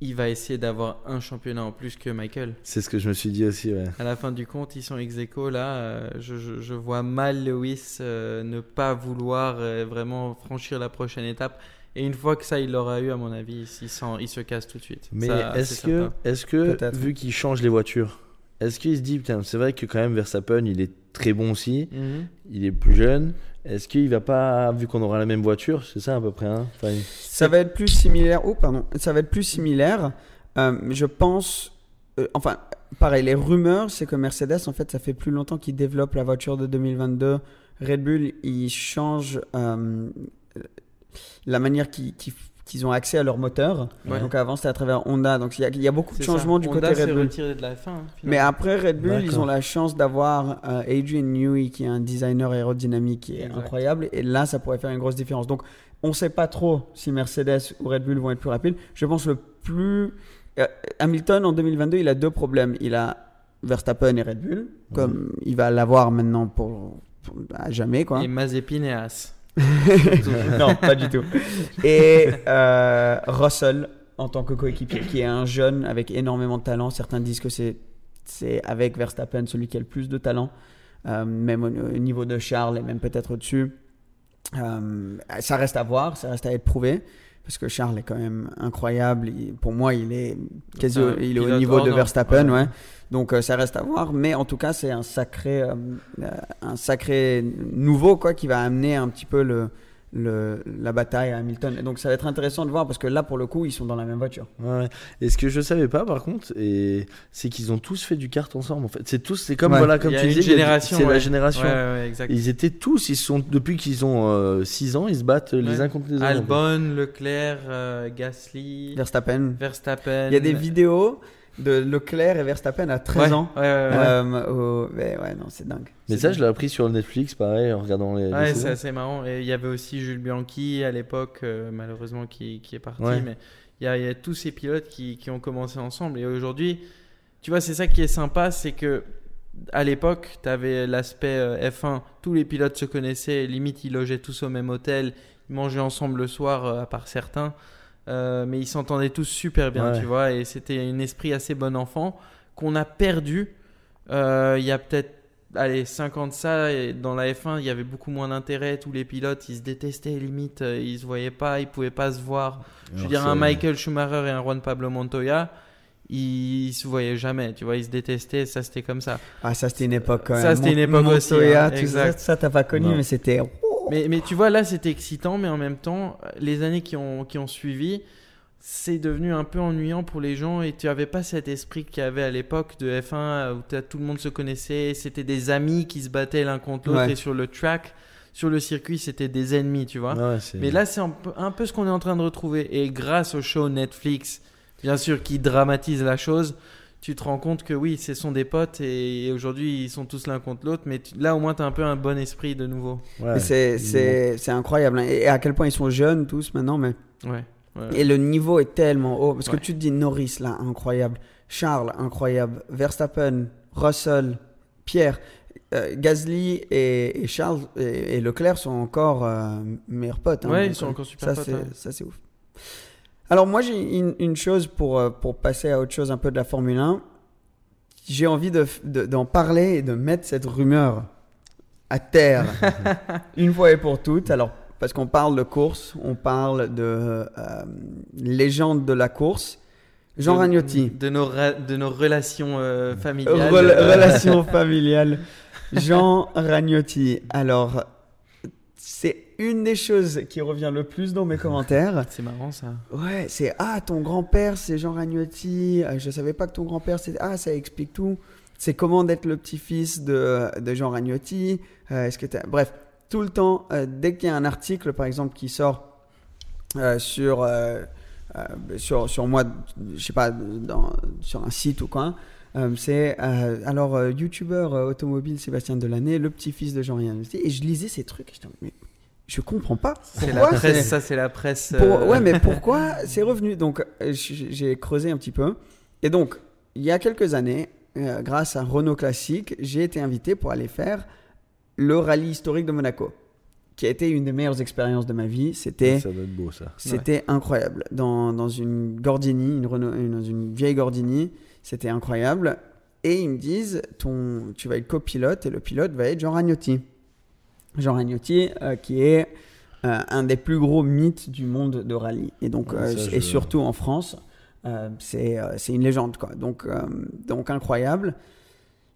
Speaker 2: Il va essayer d'avoir un championnat en plus que Michael.
Speaker 3: C'est ce que je me suis dit aussi, ouais.
Speaker 2: À la fin du compte, ils sont ex aequo, là. euh, je, je- je vois mal Lewis euh, ne pas vouloir euh, vraiment franchir la prochaine étape. Et une fois que ça, il l'aura eu, à mon avis, il, se casse tout de suite.
Speaker 3: Mais est-ce que, est-ce que vu qu'il change les voitures, est-ce qu'il se dit, putain, c'est vrai que quand même Verstappen, il est très bon aussi,
Speaker 2: Mhm.
Speaker 3: il est plus jeune. Est-ce qu'il va pas, vu qu'on aura la même voiture, c'est ça à peu près, hein
Speaker 1: Ça va être plus similaire. Oh, pardon. Ça va être plus similaire. Euh, je pense. euh, enfin, pareil, les rumeurs, c'est que Mercedes, en fait, ça fait plus longtemps qu'ils développent la voiture de 2022. Red Bull, ils changent euh, la manière qu'ils qu'ils- qu'ils ont accès à leur moteur.
Speaker 2: Ouais.
Speaker 1: Donc avant, c'était à travers Honda. Donc il y a, il y a beaucoup de
Speaker 2: ça.
Speaker 1: changements du
Speaker 2: Honda
Speaker 1: côté Red Bull.
Speaker 2: retiré de la F1. hein,
Speaker 1: Mais après Red Bull, ils ont la chance d'avoir euh, Adrian Newey qui est un designer aérodynamique qui est
Speaker 2: Exact.
Speaker 1: incroyable et là ça pourrait faire une grosse différence. Donc on ne sait pas trop si Mercedes ou Red Bull vont être plus rapides. Je pense le plus euh, Hamilton en 2022, il a deux problèmes. Il a Verstappen et Red Bull comme il va l'avoir maintenant pour, pour- à jamais quoi.
Speaker 2: Et Mazepin et As.
Speaker 1: Non, pas du tout. Et euh, Russell en tant que coéquipier, qui est un jeune avec énormément de talent. Certains disent que c'est avec Verstappen celui qui a le plus de talent, euh, même au, au niveau de Charles et même peut-être au-dessus. Euh, ça reste à voir, ça reste à être prouvé. Parce que Charles est quand même incroyable. Il- pour moi, il est quasi il est au niveau de. Verstappen,
Speaker 2: Ouais.
Speaker 1: ouais. Donc euh, ça reste à voir, mais en tout cas c'est un sacré, euh, euh, un sacré nouveau quoi qui va amener un petit peu le, le, la bataille à Hamilton. Et donc ça va être intéressant de voir parce que là pour le coup ils sont dans la même voiture.
Speaker 3: Ouais. Et ce que je savais pas par contre, et c'est qu'ils ont tous fait du kart ensemble. En fait, c'est tous, c'est comme
Speaker 1: Ouais.
Speaker 3: voilà, comme tu disais,
Speaker 2: génération.
Speaker 3: c'est la
Speaker 2: ouais.
Speaker 3: génération.
Speaker 2: Ouais, ouais, exact.
Speaker 3: Ils étaient tous, ils sont depuis qu'ils ont 6 ans, ils se battent les uns contre les autres.
Speaker 2: Albon, Leclerc, euh, Gasly,
Speaker 1: Verstappen.
Speaker 2: Verstappen.
Speaker 1: Il y a des vidéos de Leclerc et Verstappen à 13
Speaker 2: Ouais,
Speaker 1: ans.
Speaker 2: ouais, ouais, ouais.
Speaker 1: Euh, au- mais ouais, non, c'est dingue.
Speaker 3: Mais ça,
Speaker 1: dingue.
Speaker 3: je l'ai appris sur Netflix, pareil, en regardant les.
Speaker 2: Ouais, c'est assez marrant. Et il y avait aussi Jules Bianchi à l'époque, euh, malheureusement, qui, qui est parti.
Speaker 3: Ouais.
Speaker 2: Mais il y, a, il y a tous ces pilotes qui, qui ont commencé ensemble. Et aujourd'hui, tu vois, c'est ça qui est sympa, c'est que à l'époque, tu avais l'aspect euh, F1, tous les pilotes se connaissaient, limite ils logeaient tous au même hôtel, ils mangeaient ensemble le soir, euh, à part certains. Euh, mais ils s'entendaient tous super bien,
Speaker 3: Ouais.
Speaker 2: tu vois, et c'était un esprit assez bon enfant qu'on a perdu. Euh, Il y a peut-être allez, 50 ça, et dans la F1, il y avait beaucoup moins d'intérêt. Tous les pilotes, ils se détestaient, limite, euh, ils se voyaient pas, ils pouvaient pas se voir. Je veux dire, un Michael Schumacher et un Juan Pablo Montoya, ils se voyaient jamais, tu vois, ils se détestaient, ça c'était comme ça.
Speaker 1: Ah, ça, c'était une époque quand
Speaker 2: Ça,
Speaker 1: même.
Speaker 2: c'était une époque aussi,
Speaker 1: Montoya,
Speaker 2: hein,
Speaker 1: tout ça,
Speaker 2: exact.
Speaker 1: ça, t'as pas connu,
Speaker 3: Non.
Speaker 1: mais c'était.
Speaker 2: Mais, mais tu vois, là, c'était excitant, mais en même temps, les années qui ont, qui ont suivi, c'est devenu un peu ennuyant pour les gens et tu avais pas cet esprit qu'il y avait à l'époque de F1 où tout le monde se connaissait, c'était des amis qui se battaient l'un contre l'autre
Speaker 1: Ouais.
Speaker 2: et sur le track, sur le circuit, c'était des ennemis, tu vois.
Speaker 3: Ouais,
Speaker 2: Mais là, c'est un peu ce qu'on est en train de retrouver. Et grâce au show Netflix, bien sûr, qui dramatise la chose, tu te rends compte que oui, ce sont des potes et, et aujourd'hui, ils sont tous l'un contre l'autre. Mais tu- là, au moins, tu as un peu un bon esprit de nouveau.
Speaker 3: ouais.
Speaker 1: C'est- c'est c'est incroyable. hein. Et à quel point ils sont jeunes tous maintenant. Mais...
Speaker 2: Ouais. ouais.
Speaker 1: Et le niveau est tellement haut. Parce
Speaker 2: Ouais.
Speaker 1: que tu te dis Norris, là, incroyable. Charles, incroyable. Verstappen, Russell, Pierre. euh, Gasly et, et Charles et, et Leclerc sont encore euh, meilleurs potes. hein.
Speaker 2: Ouais, ils sont
Speaker 1: euh,
Speaker 2: encore super
Speaker 1: ça,
Speaker 2: potes,
Speaker 1: c'est-
Speaker 2: ouais.
Speaker 1: Ça, c'est ouf. Alors, moi, j'ai une, une chose pour, euh, pour passer à autre chose un peu de la Formule 1. J'ai envie de- de- d'en parler et de mettre cette rumeur à terre une fois et pour toutes. Alors, parce qu'on parle de course, on parle de euh, légende de la course. Jean
Speaker 2: de,
Speaker 1: Ragnotti,
Speaker 2: De nos, de nos relations euh, familiales.
Speaker 1: Rel-
Speaker 2: Euh,
Speaker 1: relation familiale. Jean Ragnotti. Alors, c'est une des choses qui revient le plus dans mes commentaires.
Speaker 2: C'est marrant ça.
Speaker 1: Ouais, c'est ah ton grand-père c'est Jean Ragnotti. Euh, Je savais pas que ton grand-père c'est ah ça explique tout. C'est comment d'être le petit-fils de, de Jean Ragnotti. Euh, Est-ce que t'as- bref tout le temps euh, dès qu'il y a un article par exemple qui sort euh, sur sur sur moi je sais pas dans, sur un site ou quoi. euh, c'est euh, alors euh, youtubeur automobile Sébastien Delaney, le petit-fils de Jean Ragnotti et je lisais ces trucs et j'étais mais je comprends pas.
Speaker 2: C'est la presse, ça c'est la presse.
Speaker 1: pour-
Speaker 2: euh,
Speaker 1: Ouais, mais pourquoi c'est revenu Donc, euh, j'ai creusé un petit peu. Et donc, il y a quelques années, euh, grâce à Renault Classique, j'ai été invité pour aller faire le rallye historique de Monaco, qui a été une des meilleures expériences de ma vie. C'était
Speaker 3: Ça doit être beau, ça.
Speaker 1: c'était incroyable. Dans, dans une Gordini, une Renault, une- dans une vieille Gordini, c'était incroyable. Et ils me disent, ton, tu vas être copilote et le pilote va être Jean Ragnotti. Jean Ragnotti, euh, qui est euh, un des plus gros mythes du monde de rallye. Et donc,
Speaker 3: Ouais,
Speaker 1: euh, et surtout en France, c'est une légende, quoi. Donc, donc incroyable.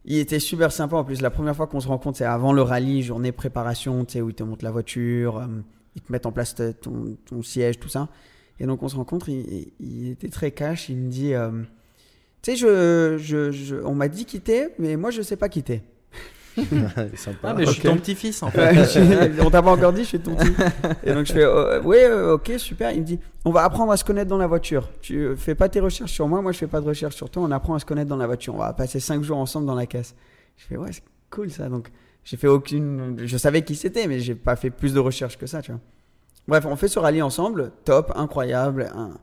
Speaker 1: Il était super sympa. En plus, la première fois qu'on se rencontre, c'est avant le rallye, journée préparation, tu sais, où ils te montrent la voiture, euh, ils te mettent en place ton, ton siège, tout ça. Et donc, on se rencontre, il, il- il était très cash. Il me dit euh, Tu sais, je, je, je- on m'a dit quitter, mais moi, je sais pas quitter.
Speaker 3: Sympa.
Speaker 2: Ah, mais je suis ton petit-fils en fait.
Speaker 1: On t'a pas encore dit, je suis ton petit. Et donc je fais, euh, ouais, euh, ok, super. Il me dit, on va apprendre à se connaître dans la voiture. Tu euh, fais pas tes recherches sur moi, moi je fais pas de recherches sur toi. On apprend à se connaître dans la voiture. On va passer cinq jours ensemble dans la caisse. Je fais, ouais, c'est cool ça. Donc j'ai fait aucune, je savais qui c'était, mais j'ai pas fait plus de recherches que ça, tu vois. Bref, on fait ce rallye ensemble, top, incroyable. un-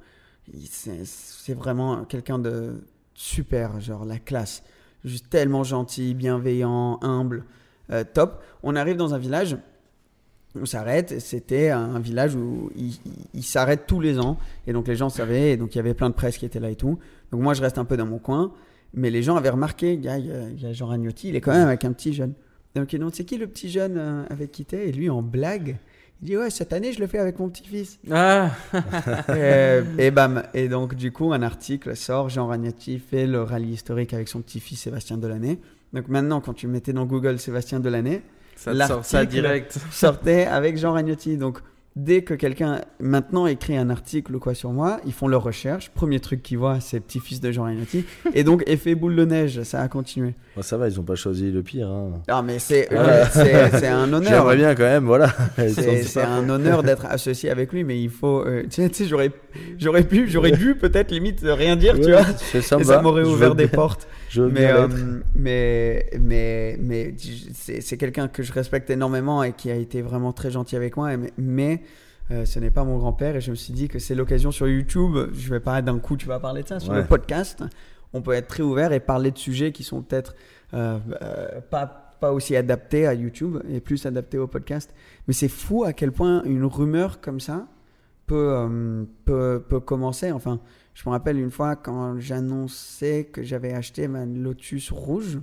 Speaker 1: il- c'est- C'est vraiment quelqu'un de super, genre la classe. Juste tellement gentil, bienveillant, humble. Euh, top. On arrive dans un village, on s'arrête. C'était un village où ils il, s'arrêtent tous les ans. Et donc les gens savaient, et donc il y avait plein de presse qui était là et tout. Donc moi je reste un peu dans mon coin. Mais les gens avaient remarqué, il y a, il y a- Jean Ragnotti, il est quand même avec un petit jeune. Donc ils demandent, c'est qui le petit jeune euh, avec qui t'es? Et lui en blague, il dit, ouais, cette année je le fais avec mon petit-fils.
Speaker 2: Ah,
Speaker 1: et, et bam. Et donc, du coup, un article sort. Jean Ragnotti fait le rallye historique avec son petit-fils Sébastien Delaney. Donc maintenant, quand tu mettais dans Google Sébastien Delaney,
Speaker 2: ça sort ça direct.
Speaker 1: sortait avec Jean Ragnotti. Donc, dès que quelqu'un maintenant écrit un article ou quoi sur moi, ils font leur recherche. Premier truc qu'ils voient, c'est petit-fils de Jean Renotti. et donc, effet boule de neige, ça a continué.
Speaker 3: Bon, ça va, ils ont pas choisi le pire. Hein.
Speaker 1: Ah, mais c'est un honneur.
Speaker 3: J'aimerais bien quand même, voilà.
Speaker 1: C'est un honneur d'être associé avec lui, mais il faut. euh, tu sais, j'aurais, j'aurais pu, j'aurais dû peut-être limite rien dire, tu vois.
Speaker 3: sympa.
Speaker 1: Et ça m'aurait ouvert des
Speaker 3: bien-
Speaker 1: portes.
Speaker 3: Je
Speaker 1: Mais, euh, mais, mais, mais, c'est quelqu'un que je respecte énormément et qui a été vraiment très gentil avec moi. et- Mais, mais, euh, ce n'est pas mon grand-père et je me suis dit que c'est l'occasion sur YouTube. Je vais pas d'un coup, tu vas parler de ça sur
Speaker 3: Ouais.
Speaker 1: le podcast. On peut être très ouvert et parler de sujets qui sont peut-être euh, euh, pas, pas aussi adaptés à YouTube et plus adaptés au podcast. Mais c'est fou à quel point une rumeur comme ça peut, euh, peut, peut commencer. Enfin, je me rappelle une fois quand j'annonçais que j'avais acheté ma Lotus rouge,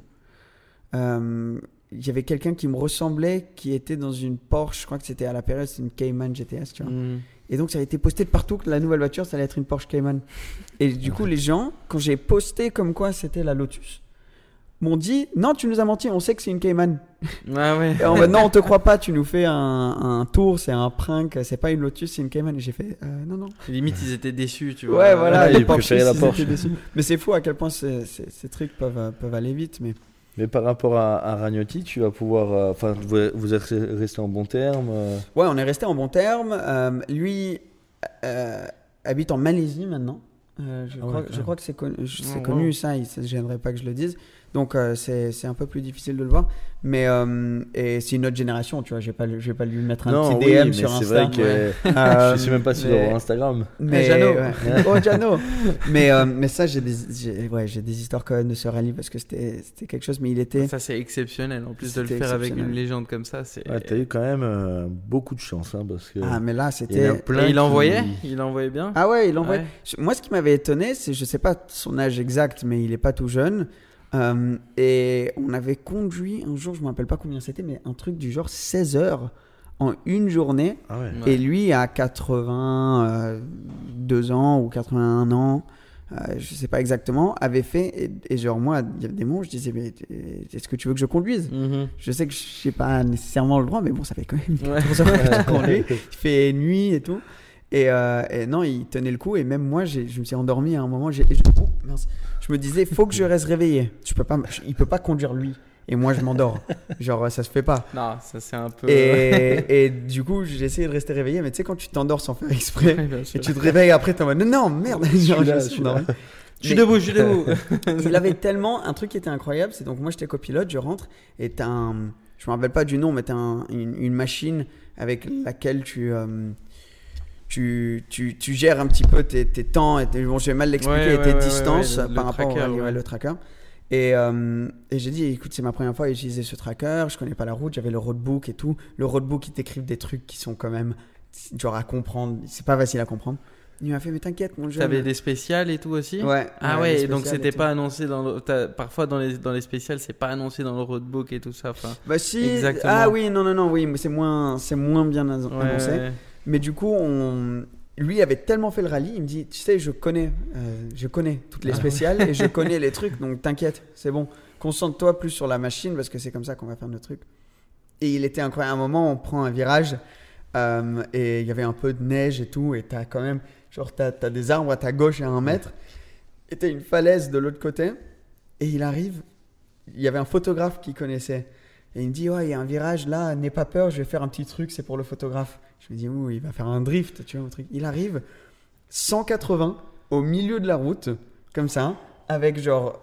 Speaker 1: il y avait quelqu'un qui me ressemblait qui était dans une Porsche, je crois que c'était à la période, c'est une Cayman GTS, tu vois.
Speaker 2: Mm.
Speaker 1: Et donc ça a été posté de partout que la nouvelle voiture, ça allait être une Porsche Cayman. Et du coup, les gens, quand j'ai posté comme quoi c'était la Lotus, m'ont dit non, tu nous as menti, on sait que c'est une Cayman.
Speaker 2: Ah ouais.
Speaker 1: Et en mode non, on te croit pas, tu nous fais un, un tour, c'est un prank, c'est pas une Lotus, c'est une Cayman. Et j'ai fait euh, non, non.
Speaker 2: Limite, ils étaient déçus, tu vois.
Speaker 1: Ouais, voilà,
Speaker 3: Ouais,
Speaker 1: les
Speaker 3: ils
Speaker 1: Porsche,
Speaker 3: la
Speaker 1: ils
Speaker 3: Porsche.
Speaker 1: étaient déçus. Mais c'est fou à quel point ces, ces- ces trucs peuvent, euh, peuvent aller vite. Mais
Speaker 3: Mais par rapport à, à Ragnotti, tu vas pouvoir. euh, Enfin, vous, vous êtes resté en bon terme. euh,
Speaker 1: ouais, on est resté en bon terme. Euh, lui euh, habite en Malaisie maintenant. Euh, je,
Speaker 3: Ah
Speaker 1: crois, je que c'est connu,
Speaker 2: Oh,
Speaker 1: connu
Speaker 2: wow.
Speaker 1: ça, il ne gênerait pas que je le dise. Donc euh, c'est c'est un peu plus difficile de le voir. Mais euh, et c'est une autre génération, tu vois. Je vais pas, vais pas lui mettre un
Speaker 3: non,
Speaker 1: petit
Speaker 3: oui,
Speaker 1: DM
Speaker 3: mais
Speaker 1: sur
Speaker 3: c'est
Speaker 1: Insta.
Speaker 3: vrai que
Speaker 1: Euh,
Speaker 3: je sais même pas si
Speaker 1: mais-
Speaker 3: sur Instagram.
Speaker 1: Mais
Speaker 2: Jano.
Speaker 1: ouais. Oh Jano. mais euh, mais ça j'ai des ouais, j'ai des histoires quand même de ce rallye parce que c'était c'était quelque chose mais il était
Speaker 2: Ça, c'est exceptionnel. En plus de le faire avec une légende comme ça, c'est.
Speaker 3: Ouais, t'as eu quand même euh, beaucoup de chance, hein, parce que.
Speaker 1: Ah mais là
Speaker 3: il
Speaker 1: c'était
Speaker 3: plein
Speaker 2: Et il
Speaker 3: qui-
Speaker 2: envoyait? Il envoyait bien?
Speaker 1: Ah ouais, il envoie.
Speaker 2: Ouais.
Speaker 1: Moi ce qui m'avait étonné, c'est je sais pas son âge exact mais il est pas tout jeune. Euh, et on avait conduit un jour, je me rappelle pas combien c'était mais un truc du genre 16 heures en une journée
Speaker 3: Ah ouais.
Speaker 2: Ouais.
Speaker 1: Et lui, à 82 ans ou 81 ans, euh, je sais pas exactement, avait fait. Et, et genre, moi, il y avait des moments où je disais, mais est-ce que tu veux que je conduise?
Speaker 2: Mhm.
Speaker 1: Je sais que je n'ai pas nécessairement le droit, mais bon, ça fait quand même
Speaker 2: Ouais.
Speaker 1: 14 heures que je conduis. Il fait nuit et tout. Et, euh, et non, il tenait le coup. Et même moi, je me suis endormi à un moment. j'ai- oh, mince. Je me disais, faut que je reste réveillé. Je peux pas, il peut pas conduire lui. Et moi, je m'endors. genre, ça se fait pas.
Speaker 2: Non, ça c'est un peu.
Speaker 1: Et, et du coup, j'ai essayé de rester réveillé, mais tu sais, quand tu t'endors sans faire exprès, et tu te réveilles après, t'es en mode non, non, merde,
Speaker 3: là,
Speaker 1: je
Speaker 3: je
Speaker 1: suis
Speaker 3: là.
Speaker 1: endormi.
Speaker 2: Je suis debout, je suis debout.
Speaker 1: Il avait tellement un truc qui était incroyable, c'est donc moi j'étais copilote, je rentre et t'as un, je me rappelle pas du nom, mais t'as un- une, une machine avec laquelle tu, euh, tu, tu, tu gères un petit peu tes, tes temps et tes, bon, je vais mal l'expliquer,
Speaker 2: Ouais,
Speaker 1: et
Speaker 2: ouais,
Speaker 1: tes
Speaker 2: ouais,
Speaker 1: distances
Speaker 2: le-
Speaker 1: par
Speaker 2: le
Speaker 1: rapport
Speaker 2: tracker,
Speaker 1: ouais. le tracker. Et, euh, et j'ai dit, écoute, c'est ma première fois à utiliser ce tracker, je connais pas la route, j'avais le roadbook et tout. Le roadbook, il t'écrive des trucs qui sont quand même, genre à comprendre, c'est pas facile à comprendre. Il m'a fait, mais t'inquiète, mon jeune.
Speaker 2: T'avais des spéciales et tout aussi?
Speaker 1: Ouais.
Speaker 2: Ah
Speaker 1: ouais,
Speaker 2: donc c'était pas annoncé dans le... Parfois dans les, dans les spéciales, c'est pas annoncé dans le roadbook et tout ça. Enfin,
Speaker 1: Bah si.
Speaker 2: Exactement.
Speaker 1: Ah oui, non, non, non, oui, mais c'est moins, c'est moins bien
Speaker 2: ouais,
Speaker 1: annoncé.
Speaker 2: ouais.
Speaker 1: Mais du coup, on... lui avait tellement fait le rallye, il me dit, tu sais, je connais, euh, je connais toutes
Speaker 2: Ah
Speaker 1: les spéciales et je connais les trucs, donc t'inquiète, c'est bon. Concentre-toi plus sur la machine parce que c'est comme ça qu'on va faire nos trucs. Et il était incroyable. À un moment, on prend un virage euh, et il y avait un peu de neige et tout, et t'as quand même, genre, t'as as des arbres à ta gauche et à un mètre, et t'as une falaise de l'autre côté, et il arrive, il y avait un photographe qui connaissait. Et il me dit, ouais, il y a un virage là, n'aie pas peur, je vais faire un petit truc, c'est pour le photographe. Je me dis, ouh, il va faire un drift, tu vois, un truc. Il arrive 180 au milieu de la route, comme ça, avec genre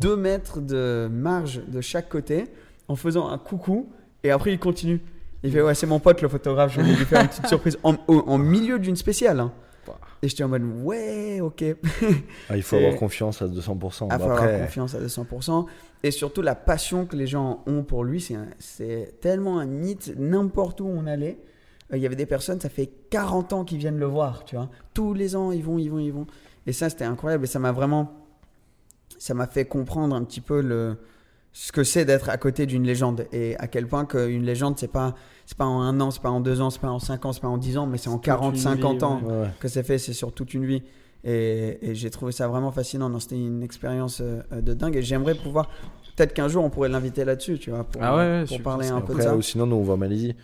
Speaker 1: 2 mètres de marge de chaque côté, en faisant un coucou, et après il continue. Il fait, ouais, c'est mon pote le photographe, je vais lui faire une petite surprise en, au- en milieu d'une spéciale. hein. Et j'étais en mode, ouais, ok.
Speaker 3: Ah, il faut avoir confiance à 200%.
Speaker 1: Ah,
Speaker 3: Bah,
Speaker 1: faut avoir confiance à 200%. Et surtout, la passion que les gens ont pour lui, c'est tellement un mythe. N'importe où on allait, euh, il y avait des personnes, ça fait 40 ans qu'ils viennent le voir, tu vois. Tous les ans, ils vont, ils vont, ils vont. Et ça, c'était incroyable. Et ça m'a vraiment. Ça m'a fait comprendre un petit peu le, ce que c'est d'être à côté d'une légende. Et à quel point qu'une légende, c'est pas, c'est pas en un an, c'est pas en deux ans, c'est pas en cinq ans, c'est pas en dix ans, mais c'est en 40,
Speaker 2: une
Speaker 1: 50
Speaker 2: vie,
Speaker 1: ans
Speaker 3: ouais.
Speaker 1: que c'est fait, c'est sur toute une vie. Et, et j'ai trouvé ça vraiment fascinant. C'était une expérience euh, de dingue. Et j'aimerais pouvoir. Peut-être qu'un jour, on pourrait l'inviter là-dessus, tu vois, pour,
Speaker 2: Ah ouais, ouais,
Speaker 1: pour parler un peu de
Speaker 3: Après,
Speaker 1: ça.
Speaker 3: ou sinon, nous, on va en Malaisie.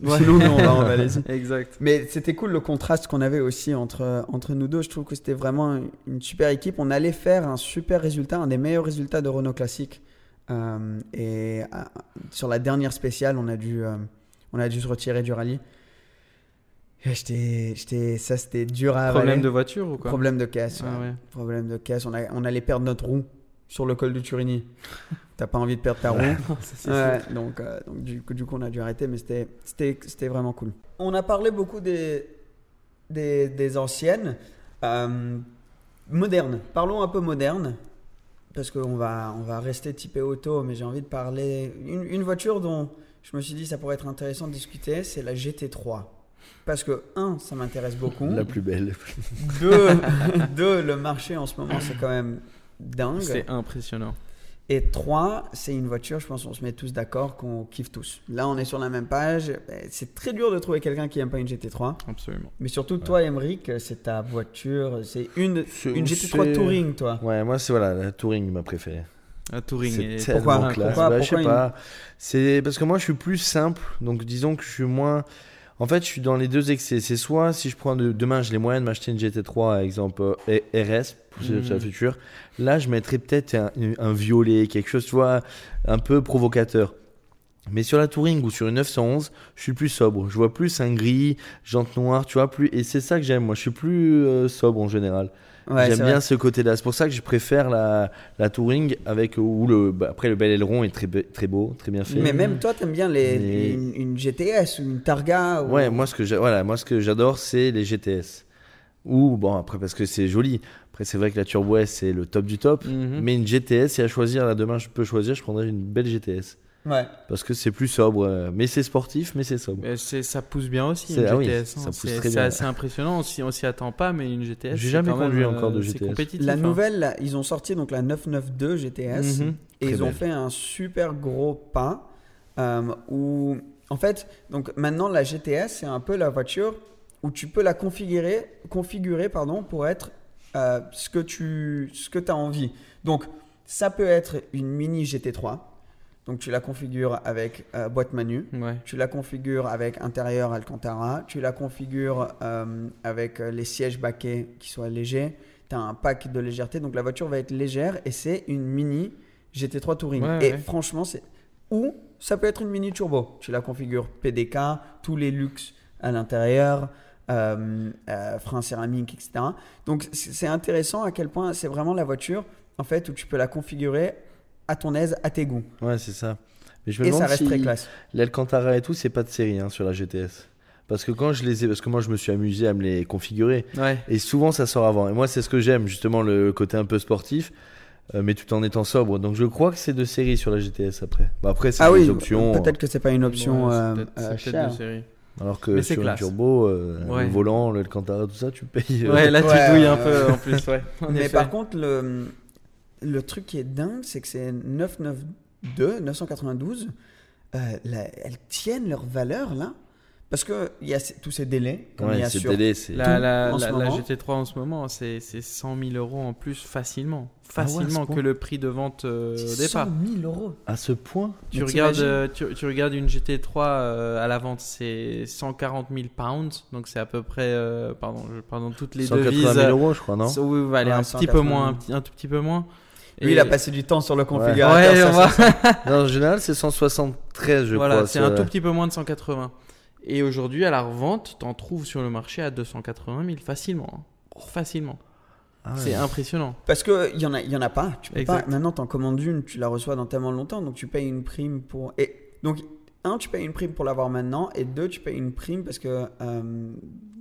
Speaker 1: Sinon, nous, on va en Malaisie.
Speaker 2: Exact.
Speaker 1: Mais c'était cool le contraste qu'on avait aussi entre, entre nous deux. Je trouve que c'était vraiment une super équipe. On allait faire un super résultat, un des meilleurs résultats de Renault Classique. Euh, et euh, sur la dernière spéciale, on a dû, euh, on a dû se retirer du rallye. J'étais, ça, c'était dur à
Speaker 2: Problème
Speaker 1: avaler.
Speaker 2: de voiture ou quoi?
Speaker 1: Problème de caisse.
Speaker 2: Ah
Speaker 1: ouais.
Speaker 2: ouais.
Speaker 1: Problème de caisse. On, a- on allait perdre notre roue sur le col de Turini. T'as pas envie de perdre ta roue. Ouais, donc, euh, donc du, coup, du coup, on a dû arrêter, mais c'était, vraiment cool. On a parlé beaucoup des, des, des anciennes. Euh, modernes. Parlons un peu modernes. Parce qu'on va, on va rester typé auto, mais j'ai envie de parler. Une, une voiture dont je me suis dit ça pourrait être intéressant de discuter, c'est la GT3. Parce que, un, ça m'intéresse beaucoup.
Speaker 3: La plus belle.
Speaker 1: Deux, deux, le marché en ce moment, c'est quand même dingue.
Speaker 2: C'est impressionnant.
Speaker 1: Et trois, c'est une voiture, je pense qu'on se met tous d'accord, qu'on kiffe tous. Là, on est sur la même page. Eh, C'est très dur de trouver quelqu'un qui aime pas une GT3.
Speaker 2: Absolument.
Speaker 1: Mais surtout, toi, Emmerich, c'est ta voiture. C'est une, une GT3
Speaker 3: c'est-
Speaker 1: Touring, toi.
Speaker 3: Ouais, moi, c'est voilà, la Touring, ma préférée.
Speaker 2: Un touring.
Speaker 3: C'est
Speaker 2: est-
Speaker 3: tellement
Speaker 1: Pourquoi
Speaker 3: classe.
Speaker 1: Pourquoi-
Speaker 3: Bah, je sais
Speaker 1: pourquoi
Speaker 3: pas. C'est parce que moi, je suis plus simple. Donc, disons que je suis moins. En fait, je suis dans les deux excès. C'est soit si je prends de- demain, j'ai les moyens de m'acheter une GT3, exemple euh, RS, pour
Speaker 2: Mhm.
Speaker 3: la future. Là, je mettrais peut-être un, un violet, quelque chose, tu vois, un peu provocateur. Mais sur la Touring ou sur une 911, je suis plus sobre. Je vois plus un gris, jante noire, tu vois, plus. Et c'est ça que j'aime. Moi, je suis plus euh, sobre en général.
Speaker 1: Ouais,
Speaker 3: J'aime bien
Speaker 1: vrai.
Speaker 3: ce côté-là. C'est pour ça que je préfère la, la Touring avec où le bah, après le bel aileron est très très beau, très bien fait.
Speaker 1: Mais même toi, t'aimes bien les, une, une GTS ou une Targa. ou-
Speaker 3: Ouais, moi ce que voilà, moi ce que j'adore c'est les GTS. Ou bon après parce que c'est joli. Après c'est vrai que la Turbo S c'est le top du top.
Speaker 2: Mhm.
Speaker 3: Mais une GTS, si à choisir là demain je peux choisir, je prendrais une belle GTS
Speaker 1: Ouais.
Speaker 3: parce que c'est plus sobre. euh, Mais c'est sportif, mais c'est sobre.
Speaker 2: Mais c'est- ça pousse bien aussi, une
Speaker 3: ah oui,
Speaker 2: GTS. hein.
Speaker 3: ça pousse
Speaker 2: C'est
Speaker 3: très
Speaker 2: c'est
Speaker 3: bien.
Speaker 2: assez impressionnant. On s'y on s'y attend pas, mais une GTS.
Speaker 3: J'ai jamais conduit
Speaker 2: euh,
Speaker 3: encore de
Speaker 2: c'est
Speaker 3: GTS.
Speaker 2: compétitif,
Speaker 1: La
Speaker 2: hein.
Speaker 1: nouvelle, là, ils ont sorti donc la 992 GTS
Speaker 2: Mhm.
Speaker 1: et
Speaker 3: Très
Speaker 1: ils ont
Speaker 3: belle.
Speaker 1: fait un super gros pas euh, où, en fait, donc maintenant la GTS c'est un peu la voiture où tu peux la configurer, configurer pardon, pour être euh, ce que tu ce que as envie. Donc ça peut être une mini GT3, donc tu la configures avec euh, boîte manu.
Speaker 2: Ouais.
Speaker 1: Tu la configures avec intérieur Alcantara. Tu la configures euh, avec euh, les sièges baquets qui soient légers. Tu as un pack de légèreté. Donc la voiture va être légère et c'est une mini GT3 Touring.
Speaker 2: Ouais,
Speaker 1: et
Speaker 2: ouais.
Speaker 1: franchement, c'est. Ou ça peut être une mini turbo. Tu la configures PDK, tous les luxes à l'intérieur, euh, frein céramique, etc. Donc c'est c'est intéressant à quel point c'est vraiment la voiture en fait où tu peux la configurer à ton aise, à tes goûts.
Speaker 3: Ouais, c'est ça. Mais je me
Speaker 1: Et ça reste
Speaker 3: si
Speaker 1: très classe.
Speaker 3: l'Alcantara et tout, c'est pas de série hein, sur la GTS. Parce que quand je les ai, parce que moi je me suis amusé à me les configurer.
Speaker 2: Ouais.
Speaker 3: Et souvent, ça sort avant. Et moi, c'est ce que j'aime, justement, le côté un peu sportif, euh, mais tout en étant sobre. Donc, je crois que c'est de série sur la GTS après. Bah, après, c'est
Speaker 1: Ah
Speaker 3: des
Speaker 1: oui,
Speaker 3: options.
Speaker 1: peut-être que c'est pas une option
Speaker 2: Ouais, c'est
Speaker 1: euh, euh,
Speaker 2: c'est peut-être
Speaker 1: chère.
Speaker 2: de série.
Speaker 3: Alors que
Speaker 2: Mais
Speaker 3: sur
Speaker 2: classe.
Speaker 3: turbo, euh,
Speaker 2: Ouais.
Speaker 3: le volant, le Alcantara, tout ça, tu payes. euh,
Speaker 2: Ouais, là, tu
Speaker 1: Ouais,
Speaker 2: douilles un peu en plus, ouais. En
Speaker 1: Mais
Speaker 2: effet.
Speaker 1: par contre, le, le truc qui est dingue, c'est que c'est 992, 992, euh, la- elles tiennent leur valeur là. Parce qu'il y a ces- tous ces délais, comme il y
Speaker 3: ouais,
Speaker 1: a
Speaker 3: c'est
Speaker 1: sur
Speaker 3: délai, c'est.
Speaker 2: La, la,
Speaker 1: en ce
Speaker 2: la- la
Speaker 1: moment.
Speaker 2: GT3 en ce moment, c'est c'est 100 000 euros en plus facilement.
Speaker 3: Ah ouais,
Speaker 2: Facilement que le prix de vente euh, au
Speaker 1: 100
Speaker 2: départ.
Speaker 1: 000 euros.
Speaker 3: À ce point
Speaker 2: Tu regardes, euh, tu, tu regardes une GT3 euh, à la vente, c'est 140 000 pounds, donc c'est à peu près, euh, pardon, je, pardon, toutes les
Speaker 3: 180
Speaker 2: devises.
Speaker 3: 000
Speaker 2: euh,
Speaker 3: euros, je crois, non?
Speaker 2: so- oui, allez,
Speaker 1: Ouais,
Speaker 2: un petit
Speaker 1: 180.
Speaker 2: peu moins, un, petit- un tout petit peu moins.
Speaker 1: Lui,
Speaker 2: Et-
Speaker 1: il a passé du temps sur le
Speaker 2: Ouais,
Speaker 1: configurateur. ça,
Speaker 2: on va-
Speaker 1: c'est-
Speaker 3: Non, En général, c'est 173, je
Speaker 2: voilà,
Speaker 3: crois.
Speaker 2: c'est
Speaker 3: ça-
Speaker 2: un tout petit peu moins de 180. Et aujourd'hui, à la revente, t'en trouves sur le marché à 280 000 facilement. hein. Facilement.
Speaker 3: Ah ouais.
Speaker 2: C'est impressionnant.
Speaker 1: Parce qu'il n'y en, a- il y en a pas. Tu peux
Speaker 2: Exact.
Speaker 1: pas. Maintenant, tu en commandes une, tu la reçois dans tellement longtemps, donc tu payes une prime pour. Et donc, un, tu payes une prime pour l'avoir maintenant, et deux, tu payes une prime parce que euh,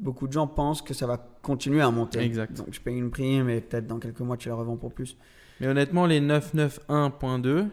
Speaker 1: beaucoup de gens pensent que ça va continuer à monter.
Speaker 2: Exact.
Speaker 1: Donc, tu payes une prime et peut-être dans quelques mois, tu la revends pour plus.
Speaker 2: Mais honnêtement, les 991.2,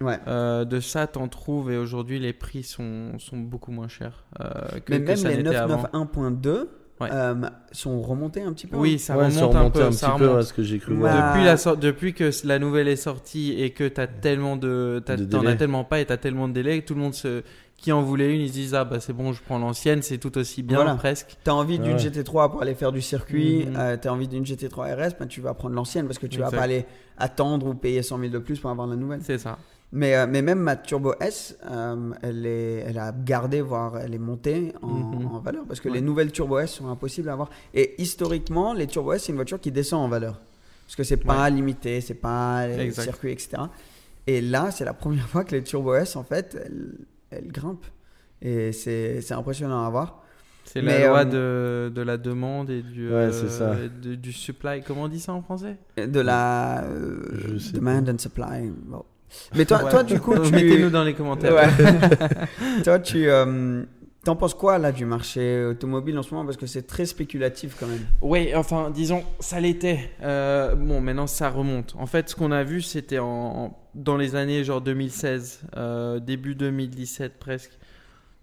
Speaker 1: Ouais.
Speaker 2: euh, de ça, t'en trouves et aujourd'hui, les prix sont, sont beaucoup moins chers euh, que,
Speaker 1: Mais
Speaker 2: que
Speaker 1: même
Speaker 2: ça
Speaker 1: les
Speaker 2: n'était avant.
Speaker 1: 991.2
Speaker 2: Ouais.
Speaker 1: euh, sont remontés un petit peu.
Speaker 2: Oui, ça
Speaker 3: Ouais,
Speaker 2: remonte
Speaker 3: ça
Speaker 2: un peu.
Speaker 3: un
Speaker 2: ça
Speaker 3: petit peu à ce que j'ai cru
Speaker 1: Ouais.
Speaker 3: voir.
Speaker 2: Depuis, la sor- depuis que la nouvelle est sortie et que t'as tellement de, t'as- t'en as tellement pas et t'as tellement de délais, tout le monde se, qui en voulait une, ils se disent ah bah c'est bon, je prends l'ancienne, c'est tout aussi bien
Speaker 1: Voilà.
Speaker 2: presque.
Speaker 1: Tu as envie d'une
Speaker 3: Ouais.
Speaker 1: GT3 pour aller faire du circuit,
Speaker 2: Mhm.
Speaker 1: tu as envie d'une GT3 RS, ben, tu vas prendre l'ancienne parce que tu vas
Speaker 2: Exact.
Speaker 1: pas aller attendre ou payer 100 000 de plus pour avoir la nouvelle.
Speaker 2: C'est ça.
Speaker 1: Mais, euh, mais même ma Turbo S, euh, elle, est, elle a gardé, voire elle est montée en,
Speaker 2: Mhm.
Speaker 1: en valeur. Parce que
Speaker 2: Ouais.
Speaker 1: les nouvelles Turbo S sont impossibles à avoir. Et historiquement, les Turbo S, c'est une voiture qui descend en valeur. Parce que c'est pas limité, c'est pas les
Speaker 2: Exact.
Speaker 1: circuits, etc. Et là, c'est la première fois que les Turbo S, en fait, elles, elles grimpent. Et c'est c'est impressionnant à voir.
Speaker 2: C'est la loi
Speaker 1: euh,
Speaker 2: de, de la demande et du,
Speaker 3: Ouais, c'est ça.
Speaker 2: de- du supply. Comment on dit ça en français?
Speaker 1: De la euh, demand and supply. Bon. Mais toi,
Speaker 2: Ouais.
Speaker 1: toi, du coup, tu...
Speaker 2: Mettez-nous dans les commentaires.
Speaker 1: Ouais. Toi, tu euh, t'en penses quoi là du marché automobile en ce moment? Parce que c'est très spéculatif quand même.
Speaker 2: Oui, enfin, disons, ça l'était. Euh, bon, maintenant, ça remonte. En fait, ce qu'on a vu, c'était en, en- dans les années genre 2016, euh, début 2017 presque.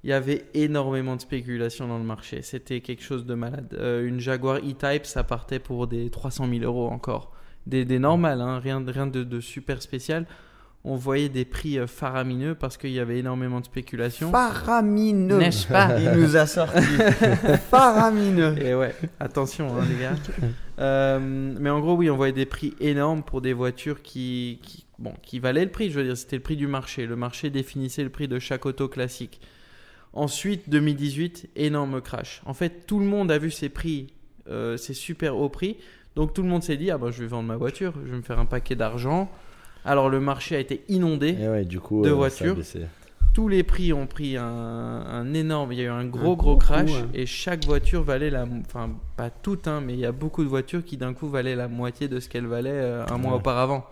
Speaker 2: Il y avait énormément de spéculation dans le marché. C'était quelque chose de malade. Euh, une Jaguar E-Type, ça partait pour des 300 000 euros encore. Des, des normales, hein, rien, rien de, de super spécial. On voyait des prix euh, faramineux parce qu'il y avait énormément de spéculation.
Speaker 1: Faramineux.
Speaker 2: N'est-ce pas
Speaker 1: Il nous a sorti. Faramineux.
Speaker 2: Et ouais, attention hein, les gars. Euh, mais en gros, oui, on voyait des prix énormes pour des voitures qui, qui, bon, qui valaient le prix. Je veux dire, c'était le prix du marché. Le marché définissait le prix de chaque auto classique. Ensuite, 2018, énorme crash. En fait, tout le monde a vu ces prix, euh, ces super hauts prix. Donc tout le monde s'est dit, ah ben, je vais vendre ma voiture, je vais me faire un paquet d'argent. Alors le marché a été inondé
Speaker 3: Et ouais, du coup,
Speaker 2: De
Speaker 3: euh,
Speaker 2: voitures. tous les prix ont pris un, un énorme, il y a eu un gros
Speaker 1: Un
Speaker 2: gros
Speaker 1: gros
Speaker 2: crash
Speaker 1: coup, ouais.
Speaker 2: et chaque voiture valait la, enfin pas toutes, hein, mais il y a beaucoup de voitures qui d'un coup valaient la moitié de ce qu'elles valaient euh, un mois auparavant.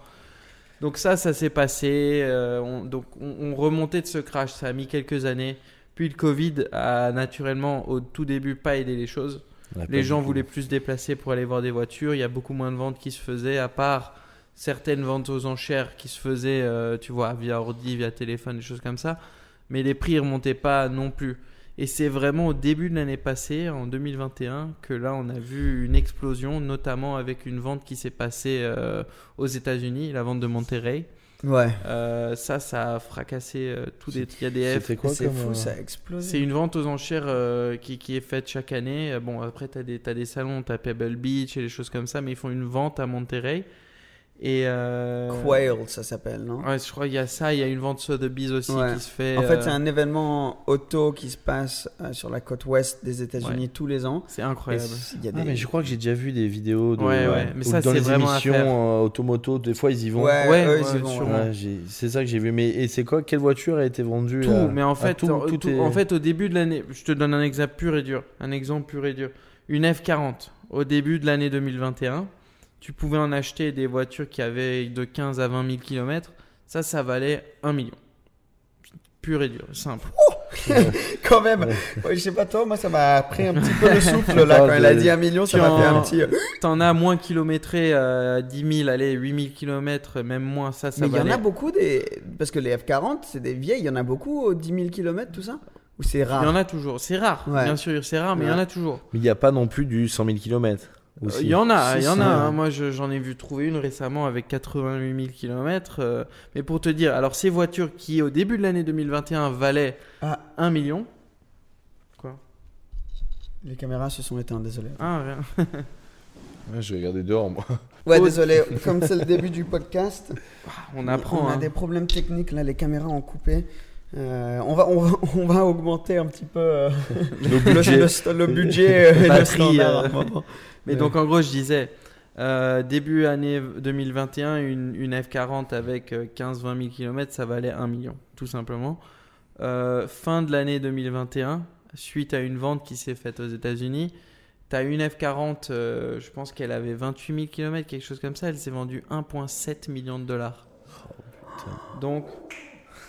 Speaker 2: Donc ça, ça s'est passé. euh, on, donc on, on remontait de ce crash, ça a mis quelques années. Puis le Covid a naturellement au tout début pas aidé les choses. Les gens voulaient plus se déplacer pour aller voir des voitures. Il y a beaucoup moins de ventes qui se faisaient, à part certaines ventes aux enchères qui se faisaient, euh, tu vois, via ordi, via téléphone, des choses comme ça. Mais les prix ne remontaient pas non plus. Et c'est vraiment au début de l'année passée, en 2021, que là, on a vu une explosion, notamment avec une vente qui s'est passée euh, aux États-Unis, la vente de Monterrey.
Speaker 1: Ouais.
Speaker 2: Euh, ça, ça a fracassé euh, a des F
Speaker 3: C'était quoi
Speaker 1: C'est
Speaker 3: comme,
Speaker 1: fou, ça a explosé.
Speaker 2: c'est une vente aux enchères euh, qui, qui est faite chaque année. Bon, après, tu as, des t'as des salons, tu as Pebble Beach et des choses comme ça, mais ils font une vente à Monterey. Et. Euh...
Speaker 1: Quail, ça s'appelle, non?
Speaker 2: Ouais, je crois qu'il y a ça. Il y a une vente Sotheby's aussi
Speaker 1: Ouais.
Speaker 2: qui se fait.
Speaker 1: En fait,
Speaker 2: euh,
Speaker 1: c'est un événement auto qui se passe euh, sur la côte ouest des États-Unis tous les ans.
Speaker 2: C'est incroyable.
Speaker 1: c- il y a
Speaker 3: Ah, mais je crois que j'ai déjà vu des vidéos de,
Speaker 2: Ouais,
Speaker 3: euh,
Speaker 2: ouais, mais
Speaker 3: ou
Speaker 2: ça,
Speaker 3: dans les
Speaker 2: vraiment
Speaker 3: émissions euh, automoto, des fois ils y vont.
Speaker 1: Ouais,
Speaker 2: Ouais,
Speaker 1: eux, ils
Speaker 2: ouais,
Speaker 1: y vont.
Speaker 2: sûrement.
Speaker 1: ouais.
Speaker 3: Ouais, j'ai- c'est ça que j'ai vu. Mais et c'est quoi? Quelle voiture a été vendue
Speaker 2: Tout,
Speaker 3: à-
Speaker 2: mais en fait,
Speaker 3: tout,
Speaker 2: en-
Speaker 3: tout
Speaker 2: tout-
Speaker 3: est-
Speaker 2: en fait, au début de l'année, je te donne un exemple pur et dur. Un exemple pur et dur. Une F40, au début de l'année 2021, tu pouvais en acheter des voitures qui avaient de 15 à 20 000 km. Ça, ça valait 1 million. Pur et dur, simple.
Speaker 1: Quand même. Ouais, je sais pas toi, moi ça m'a pris un petit peu le souffle là quand elle a dit un million, ça
Speaker 2: Tu
Speaker 1: m'a fait un petit. euh,
Speaker 2: T'en as moins kilométré, euh, 10 000, allez, 8 000 km, même moins, ça, ça
Speaker 1: Mais il y en
Speaker 2: valait.
Speaker 1: a beaucoup des. Parce que les F40, c'est des vieilles, il y en a beaucoup aux 10 000 km, tout ça? Ou c'est rare
Speaker 2: Il y en a toujours. C'est rare,
Speaker 1: Ouais.
Speaker 2: bien sûr, c'est rare, mais il y en a toujours.
Speaker 3: Mais il n'y a pas non plus du 100 000 km.
Speaker 2: Il y en a, il y en a. hein. Moi, je- j'en ai vu trouver une récemment avec 88 000 km. mais pour te dire, alors ces voitures qui, au début de l'année 2021, valaient
Speaker 1: Ah.
Speaker 2: 1 million. Quoi?
Speaker 1: Les caméras se sont éteintes, désolé.
Speaker 2: Ah, rien.
Speaker 3: je vais regarder dehors, moi.
Speaker 1: Ouais, désolé, comme c'est le début du podcast,
Speaker 2: On apprend.
Speaker 1: on a
Speaker 2: hein.
Speaker 1: des problèmes techniques là, les caméras ont coupé. Euh, on, va, on, va, on va augmenter un petit peu euh, le,
Speaker 3: budget.
Speaker 1: le st- le budget euh, et le
Speaker 2: Batterie,
Speaker 1: standard.
Speaker 2: Mais
Speaker 1: Ouais.
Speaker 2: donc, en gros, je disais, euh, début année 2021, une, une F40 avec 15-20 000 km, ça valait 1 million, tout simplement. Euh, fin de l'année 2021, suite à une vente qui s'est faite aux États-Unis, tu as une F40, euh, je pense qu'elle avait 28 000 km, quelque chose comme ça, elle s'est vendue 1,7 million de dollars. Donc,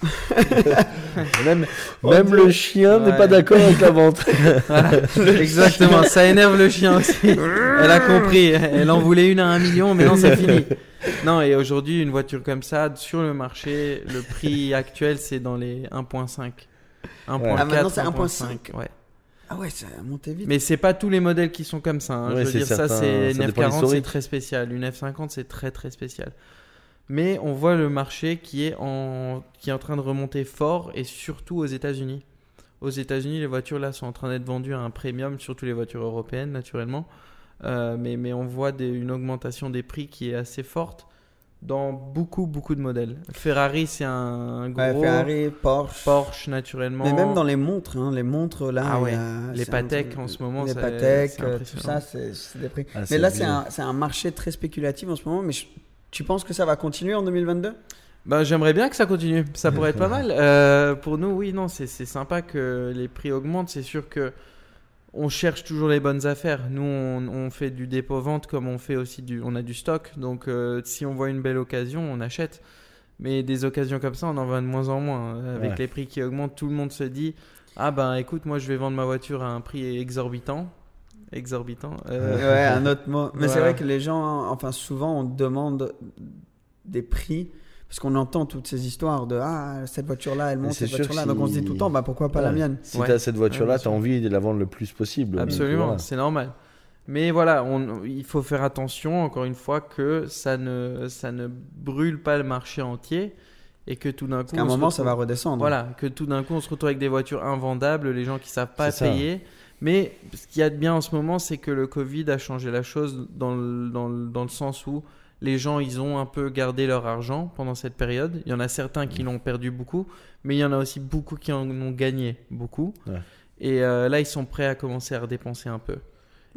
Speaker 3: Même, même le chien n'est pas d'accord avec la vente.
Speaker 2: Voilà, exactement, ça énerve le chien aussi. Elle a compris, elle en voulait une à un million, mais non, c'est fini. Non, et aujourd'hui, une voiture comme ça, sur le marché, le prix actuel, c'est dans les 1.5. 1.4,
Speaker 1: Ah, maintenant, c'est
Speaker 2: 1.5, ouais.
Speaker 1: Ah ouais, ça a monté vite.
Speaker 2: Mais c'est pas tous les modèles qui sont comme ça. hein.
Speaker 3: Ouais,
Speaker 2: Je veux
Speaker 3: c'est
Speaker 2: dire, ça, c'est une
Speaker 3: dépend de
Speaker 2: F40, c'est très spécial. Une F50, c'est très très spécial. Mais on voit le marché qui est en qui est en train de remonter fort et surtout aux États-Unis. Aux États-Unis, les voitures là sont en train d'être vendues à un premium, surtout les voitures européennes naturellement. Euh, mais, mais on voit des- une augmentation des prix qui est assez forte. dans beaucoup, beaucoup de modèles. Ferrari, c'est un gros.
Speaker 1: Ouais, Ferrari, Porsche.
Speaker 2: Porsche, naturellement.
Speaker 1: Mais même dans les montres, hein, les montres là.
Speaker 2: Ah ouais.
Speaker 1: a-
Speaker 2: Les
Speaker 1: un
Speaker 2: Patek, en ce moment,
Speaker 1: Les Patek,
Speaker 2: c'est
Speaker 1: euh, tout ça, c'est des prix.
Speaker 3: Ah,
Speaker 1: mais là, c'est un, c'est un marché très spéculatif en ce moment. Mais je- tu penses que ça va continuer en 2022
Speaker 2: Bah, j'aimerais bien que ça continue. Ça pourrait être pas mal. Euh, pour nous, oui, non, c'est c'est sympa que les prix augmentent. C'est sûr que on cherche toujours les bonnes affaires. Nous, on, on fait du dépôt-vente comme on fait aussi du. On a du stock. Donc, euh, si on voit une belle occasion, on achète. Mais des occasions comme ça, on en voit de moins en moins. Euh, Avec
Speaker 3: Ouais.
Speaker 2: les prix qui augmentent, tout le monde se dit Ah, ben écoute, moi, je vais vendre ma voiture à un prix exorbitant. Exorbitant. Euh,
Speaker 1: Ouais, un autre mot. Mais c'est vrai que les gens, enfin, souvent, on demande des prix. Parce qu'on entend toutes ces histoires de Ah, cette voiture-là, elle
Speaker 3: Mais
Speaker 1: monte,
Speaker 3: c'est
Speaker 1: cette
Speaker 3: sûr
Speaker 1: voiture-là.
Speaker 3: si-
Speaker 1: Donc on se dit tout le temps Bah pourquoi pas la
Speaker 3: Ouais.
Speaker 1: mienne?
Speaker 3: Si
Speaker 2: Ouais.
Speaker 3: tu as cette voiture-là,
Speaker 2: Ouais, bien
Speaker 3: tu as envie de la vendre le plus possible.
Speaker 2: Absolument,
Speaker 3: voilà.
Speaker 2: c'est normal. Mais voilà, on, il faut faire attention, encore une fois, que ça ne, ça ne brûle pas le marché entier et que tout d'un coup.
Speaker 1: Qu'à un moment, ça va redescendre.
Speaker 2: Voilà, que tout d'un coup, on se retrouve avec des voitures invendables, les gens qui savent pas
Speaker 3: ça.
Speaker 2: Mais ce qu'il y a de bien en ce moment, c'est que le Covid a changé la chose dans le, dans le, dans le sens où les gens, ils ont un peu gardé leur argent pendant cette période. Il y en a certains qui l'ont perdu beaucoup, mais il y en a aussi beaucoup qui en ont gagné beaucoup.
Speaker 3: Ouais.
Speaker 2: Et euh, là, ils sont prêts à commencer à redépenser un peu.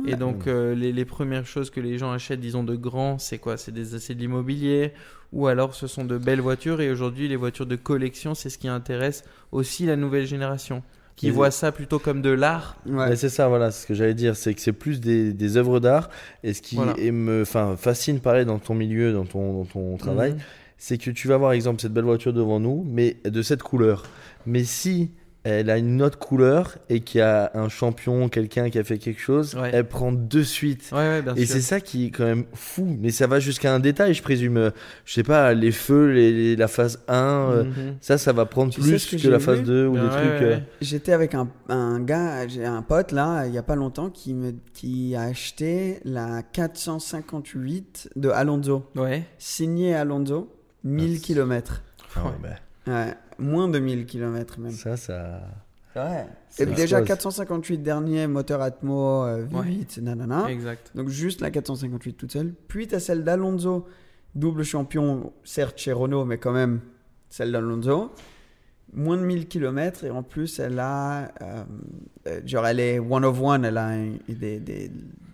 Speaker 2: Et donc, euh, les, les premières choses que les gens achètent, disons, de grands, c'est quoi? C'est des- c'est de l'immobilier ou alors ce sont de belles voitures. Et aujourd'hui, les voitures de collection, c'est ce qui intéresse aussi la nouvelle génération, qui
Speaker 3: Mais-
Speaker 2: voit ça plutôt comme de l'art.
Speaker 1: Ouais.
Speaker 3: Mais c'est ça, voilà, c'est ce que j'allais dire, c'est que c'est plus des, des œuvres d'art. Et ce qui
Speaker 2: Voilà.
Speaker 3: et me enfin, fascine, pareil, dans ton milieu, dans ton, dans ton travail,
Speaker 2: Mhm.
Speaker 3: c'est que tu vas voir, exemple, cette belle voiture devant nous, mais de cette couleur. Mais si elle a une autre couleur et qu'il y a un champion, quelqu'un qui a fait quelque chose,
Speaker 2: Ouais.
Speaker 3: elle prend de suite.
Speaker 2: Ouais, ouais, bien
Speaker 3: Et c'est ça qui est quand même fou. Mais ça va jusqu'à un détail, je présume. Euh, Je sais pas, les feux, les, les- la phase 1, euh,
Speaker 2: Mhm.
Speaker 3: ça, ça va prendre
Speaker 1: Tu
Speaker 3: plus
Speaker 1: que
Speaker 3: la phase 2 ou des
Speaker 2: ouais,
Speaker 3: trucs.
Speaker 2: ouais.
Speaker 3: euh,
Speaker 1: J'étais avec un, un gars, j'ai un pote là, il y a pas longtemps, qui, me, qui a acheté la 458 de Alonso,
Speaker 2: Ouais.
Speaker 1: signée Alonso, 1000
Speaker 3: Ah,
Speaker 1: km.
Speaker 3: ah ouais, bah,
Speaker 1: Ouais, moins de 1000 km même.
Speaker 3: ça, ça.
Speaker 1: Ouais. Et déjà
Speaker 3: explose.
Speaker 1: 458 dernier, moteur Atmo, euh, V8, nanana.
Speaker 2: Exact.
Speaker 1: Donc juste la 458 toute seule. Puis tu as celle d'Alonso, double champion, certes chez Renault, mais quand même celle d'Alonso. Moins de 1000 km et en plus elle a, euh, genre elle est one of one, elle a des, des,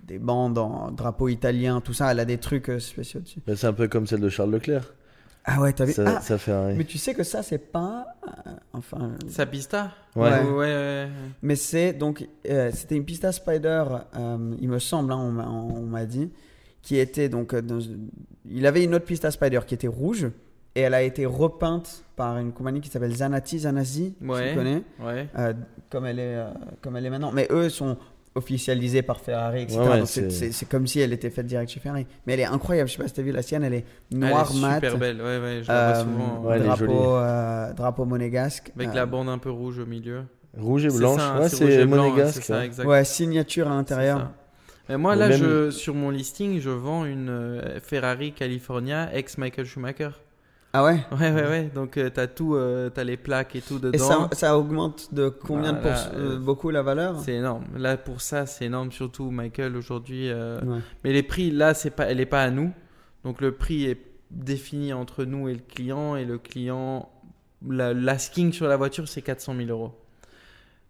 Speaker 1: des bandes en drapeau italien, tout ça, elle a des trucs euh, spéciaux dessus.
Speaker 3: Bah, c'est un peu comme celle de Charles Leclerc.
Speaker 1: Ah ouais, t'as vu
Speaker 3: Ça,
Speaker 1: Ah,
Speaker 3: ça fait un.
Speaker 1: mais tu sais que ça c'est pas, euh, enfin,
Speaker 2: Sa pista
Speaker 3: Ouais.
Speaker 2: ouais, ouais.
Speaker 1: Mais c'est donc euh, c'était une Pista Spider, euh, il me semble, hein, on m'a- on m'a dit, qui était donc dans, il avait une autre Pista Spider qui était rouge et elle a été repeinte par une compagnie qui s'appelle Zanati Zanasi,
Speaker 2: Ouais.
Speaker 1: tu connais,
Speaker 2: Ouais.
Speaker 1: euh, comme elle est euh, comme elle est maintenant. Mais eux sont officialisés par Ferrari, etc.
Speaker 3: Ouais, ouais,
Speaker 1: Donc c'est- comme si elle était faite direct chez Ferrari. Mais elle est incroyable. Je sais pas si t'as vu la sienne, elle est
Speaker 2: Elle
Speaker 1: noire
Speaker 2: est
Speaker 1: mat,
Speaker 2: super belle. Ouais, ouais. Je la vois
Speaker 1: euh,
Speaker 2: souvent.
Speaker 3: Elle jolie.
Speaker 1: drapeau euh, drapeau monégasque.
Speaker 2: Avec
Speaker 1: Euh,
Speaker 2: la bande un peu rouge au milieu.
Speaker 3: Rouge et blanche,
Speaker 2: ça,
Speaker 3: ouais,
Speaker 2: c'est
Speaker 3: monégasque.
Speaker 2: Ça,
Speaker 3: ouais.
Speaker 1: signature à l'intérieur.
Speaker 2: Mais moi,
Speaker 3: Mais
Speaker 2: là,
Speaker 3: même-
Speaker 2: je, sur mon listing, je vends une euh, Ferrari California ex Michael Schumacher.
Speaker 1: Ah ouais?
Speaker 2: Ouais, ouais, ouais. Donc, tu t'as tout, euh, t'as les plaques et tout dedans.
Speaker 1: Et ça, ça augmente de combien de
Speaker 2: Voilà,
Speaker 1: pourcents
Speaker 2: euh,
Speaker 1: euh, Beaucoup la valeur?
Speaker 2: C'est énorme. Là, pour ça, c'est énorme. Surtout Michael aujourd'hui. euh,
Speaker 1: Ouais.
Speaker 2: Mais les prix, là, c'est pas, elle n'est pas à nous. Donc, le prix est défini entre nous et le client. Et le client, la- l'asking sur la voiture, c'est 400 000 euros.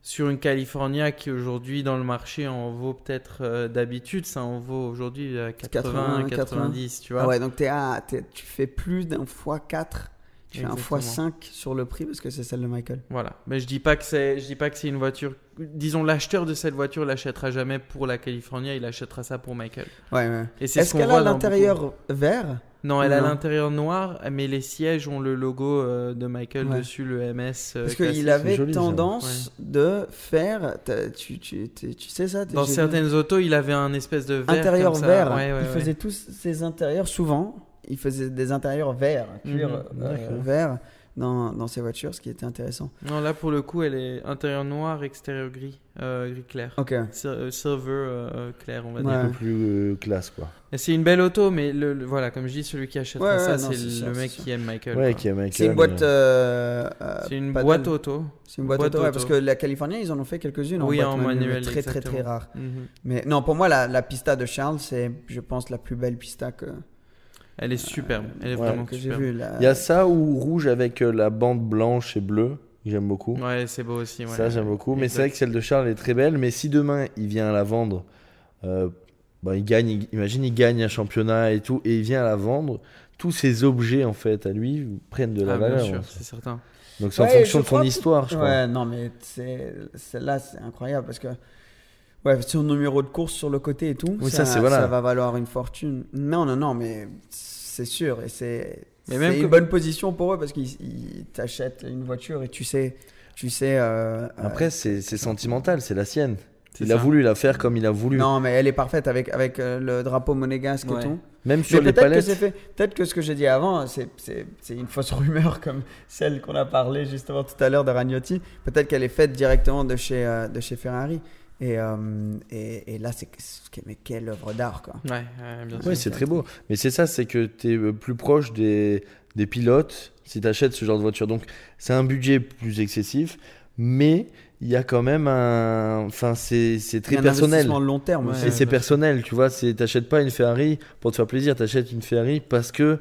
Speaker 2: Sur une California qui aujourd'hui dans le marché en vaut peut-être euh, d'habitude, ça en vaut aujourd'hui euh, 80,
Speaker 1: 80,
Speaker 2: 90, tu vois.
Speaker 1: Ah ouais, donc à, tu fais plus d'un x4, tu fais un
Speaker 2: Exactement.
Speaker 1: x5 sur le prix parce que c'est celle de Michael.
Speaker 2: Voilà. Mais je dis pas que c'est, je dis pas que c'est une voiture. Disons l'acheteur de cette voiture l'achètera jamais pour la California, il achètera ça pour Michael.
Speaker 1: Ouais, ouais.
Speaker 2: Et c'est
Speaker 1: Est-ce
Speaker 2: ce
Speaker 1: qu'elle a l'intérieur vert?
Speaker 2: Non, elle a l'intérieur noir, mais les sièges ont le logo euh, de Michael
Speaker 1: Ouais.
Speaker 2: dessus, le MS. euh,
Speaker 1: Parce qu'il avait
Speaker 3: joli,
Speaker 1: tendance de faire, tu, tu, tu, tu sais ça
Speaker 2: Dans certaines autos, il avait un espèce de verre.
Speaker 1: intérieur
Speaker 2: comme ça.
Speaker 1: vert.
Speaker 2: Ouais, ouais,
Speaker 1: il
Speaker 2: ouais.
Speaker 1: faisait tous ses intérieurs souvent. Il faisait des intérieurs verts, cuir
Speaker 2: Mhm.
Speaker 1: euh,
Speaker 3: D'accord.
Speaker 1: vert dans, dans ses voitures, ce qui était intéressant.
Speaker 2: Non, là pour le coup, elle est intérieur noir, extérieur gris, euh, gris clair.
Speaker 1: Ok.
Speaker 2: Sil- euh, Silver euh, clair, on va
Speaker 1: Ouais.
Speaker 2: dire.
Speaker 3: Un peu plus euh, classe, quoi.
Speaker 2: Et C'est une belle auto, mais le, le- voilà, comme je dis, celui qui achètera
Speaker 1: Ouais,
Speaker 2: ça, c'est le
Speaker 1: sûr,
Speaker 2: mec qui aime Michael.
Speaker 3: Ouais,
Speaker 2: quoi.
Speaker 3: qui est Michael,
Speaker 1: C'est une boîte. euh, euh,
Speaker 2: C'est une
Speaker 1: pas
Speaker 2: boîte
Speaker 1: de-
Speaker 2: auto.
Speaker 1: C'est une boîte,
Speaker 2: boîte
Speaker 1: auto, ouais,
Speaker 2: auto.
Speaker 1: parce que la Californie, ils en ont fait quelques-unes
Speaker 2: Oui,
Speaker 1: en,
Speaker 2: en
Speaker 1: boîte manuelle,
Speaker 2: manuel,
Speaker 1: très très très rare.
Speaker 2: Mhm.
Speaker 1: Mais non, pour moi, la, la pista de Charles, c'est, je pense, la plus belle pista que.
Speaker 2: Elle est superbe. Elle est
Speaker 3: Ouais,
Speaker 2: vraiment
Speaker 1: que j'ai
Speaker 2: superbe.
Speaker 1: vu là.
Speaker 3: Il y a ça ou rouge avec euh, la bande blanche et bleue, que j'aime beaucoup.
Speaker 2: Ouais, c'est beau aussi. ouais.
Speaker 3: Ça, j'aime beaucoup. Mais c'est vrai que celle de Charles est très belle. Mais si demain, il vient à la vendre, euh, bah, il gagne, il- imagine, il gagne un championnat et tout, et il vient à la vendre, tous ces objets, en fait, à lui, prennent de la
Speaker 2: Ah, bien
Speaker 3: valeur.
Speaker 2: sûr,
Speaker 3: hein.
Speaker 2: c'est certain.
Speaker 3: Donc c'est en fonction de ton
Speaker 1: crois-
Speaker 3: histoire, je crois.
Speaker 1: Ouais, non, mais c'est celle-là, c'est incroyable parce que ouais, son numéro de course sur le côté et tout,
Speaker 3: Oui,
Speaker 1: ça,
Speaker 3: ça, c'est voilà.
Speaker 1: ça va valoir une fortune. Non, non, non, mais c'est sûr et c'est une bonne position pour eux parce qu'ils ils t'achètent une voiture et tu sais, tu sais. euh,
Speaker 3: Après,
Speaker 1: euh,
Speaker 3: c'est c'est sentimental, c'est la sienne. Il a
Speaker 2: ça.
Speaker 3: voulu la faire comme il a voulu.
Speaker 1: non, mais elle est parfaite avec avec euh, le drapeau monégasque
Speaker 2: Ouais.
Speaker 1: et tout.
Speaker 3: Même sur
Speaker 1: Mais
Speaker 3: les
Speaker 1: que
Speaker 3: palettes.
Speaker 1: Peut-être que ce que j'ai dit avant, c'est une fausse rumeur comme celle qu'on a parlé justement tout à l'heure de Ragnotti. Peut-être qu'elle est faite directement de chez euh, de chez Ferrari. Et, euh, et, et là, c'est c'est- mais quelle œuvre d'art quoi.
Speaker 2: Ouais, ouais, bien sûr.
Speaker 3: Oui, c'est très beau. Mais c'est ça, c'est que tu es plus proche des, des pilotes si tu achètes ce genre de voiture. Donc, c'est un budget plus excessif, mais il y a quand même un. Enfin, c'est c'est
Speaker 1: Il y
Speaker 3: très
Speaker 1: a un
Speaker 3: personnel.
Speaker 1: investissement long terme
Speaker 2: Ouais.
Speaker 3: c'est personnel, tu vois. c'est- T'achètes pas une Ferrari pour te faire plaisir, t'achètes une Ferrari parce que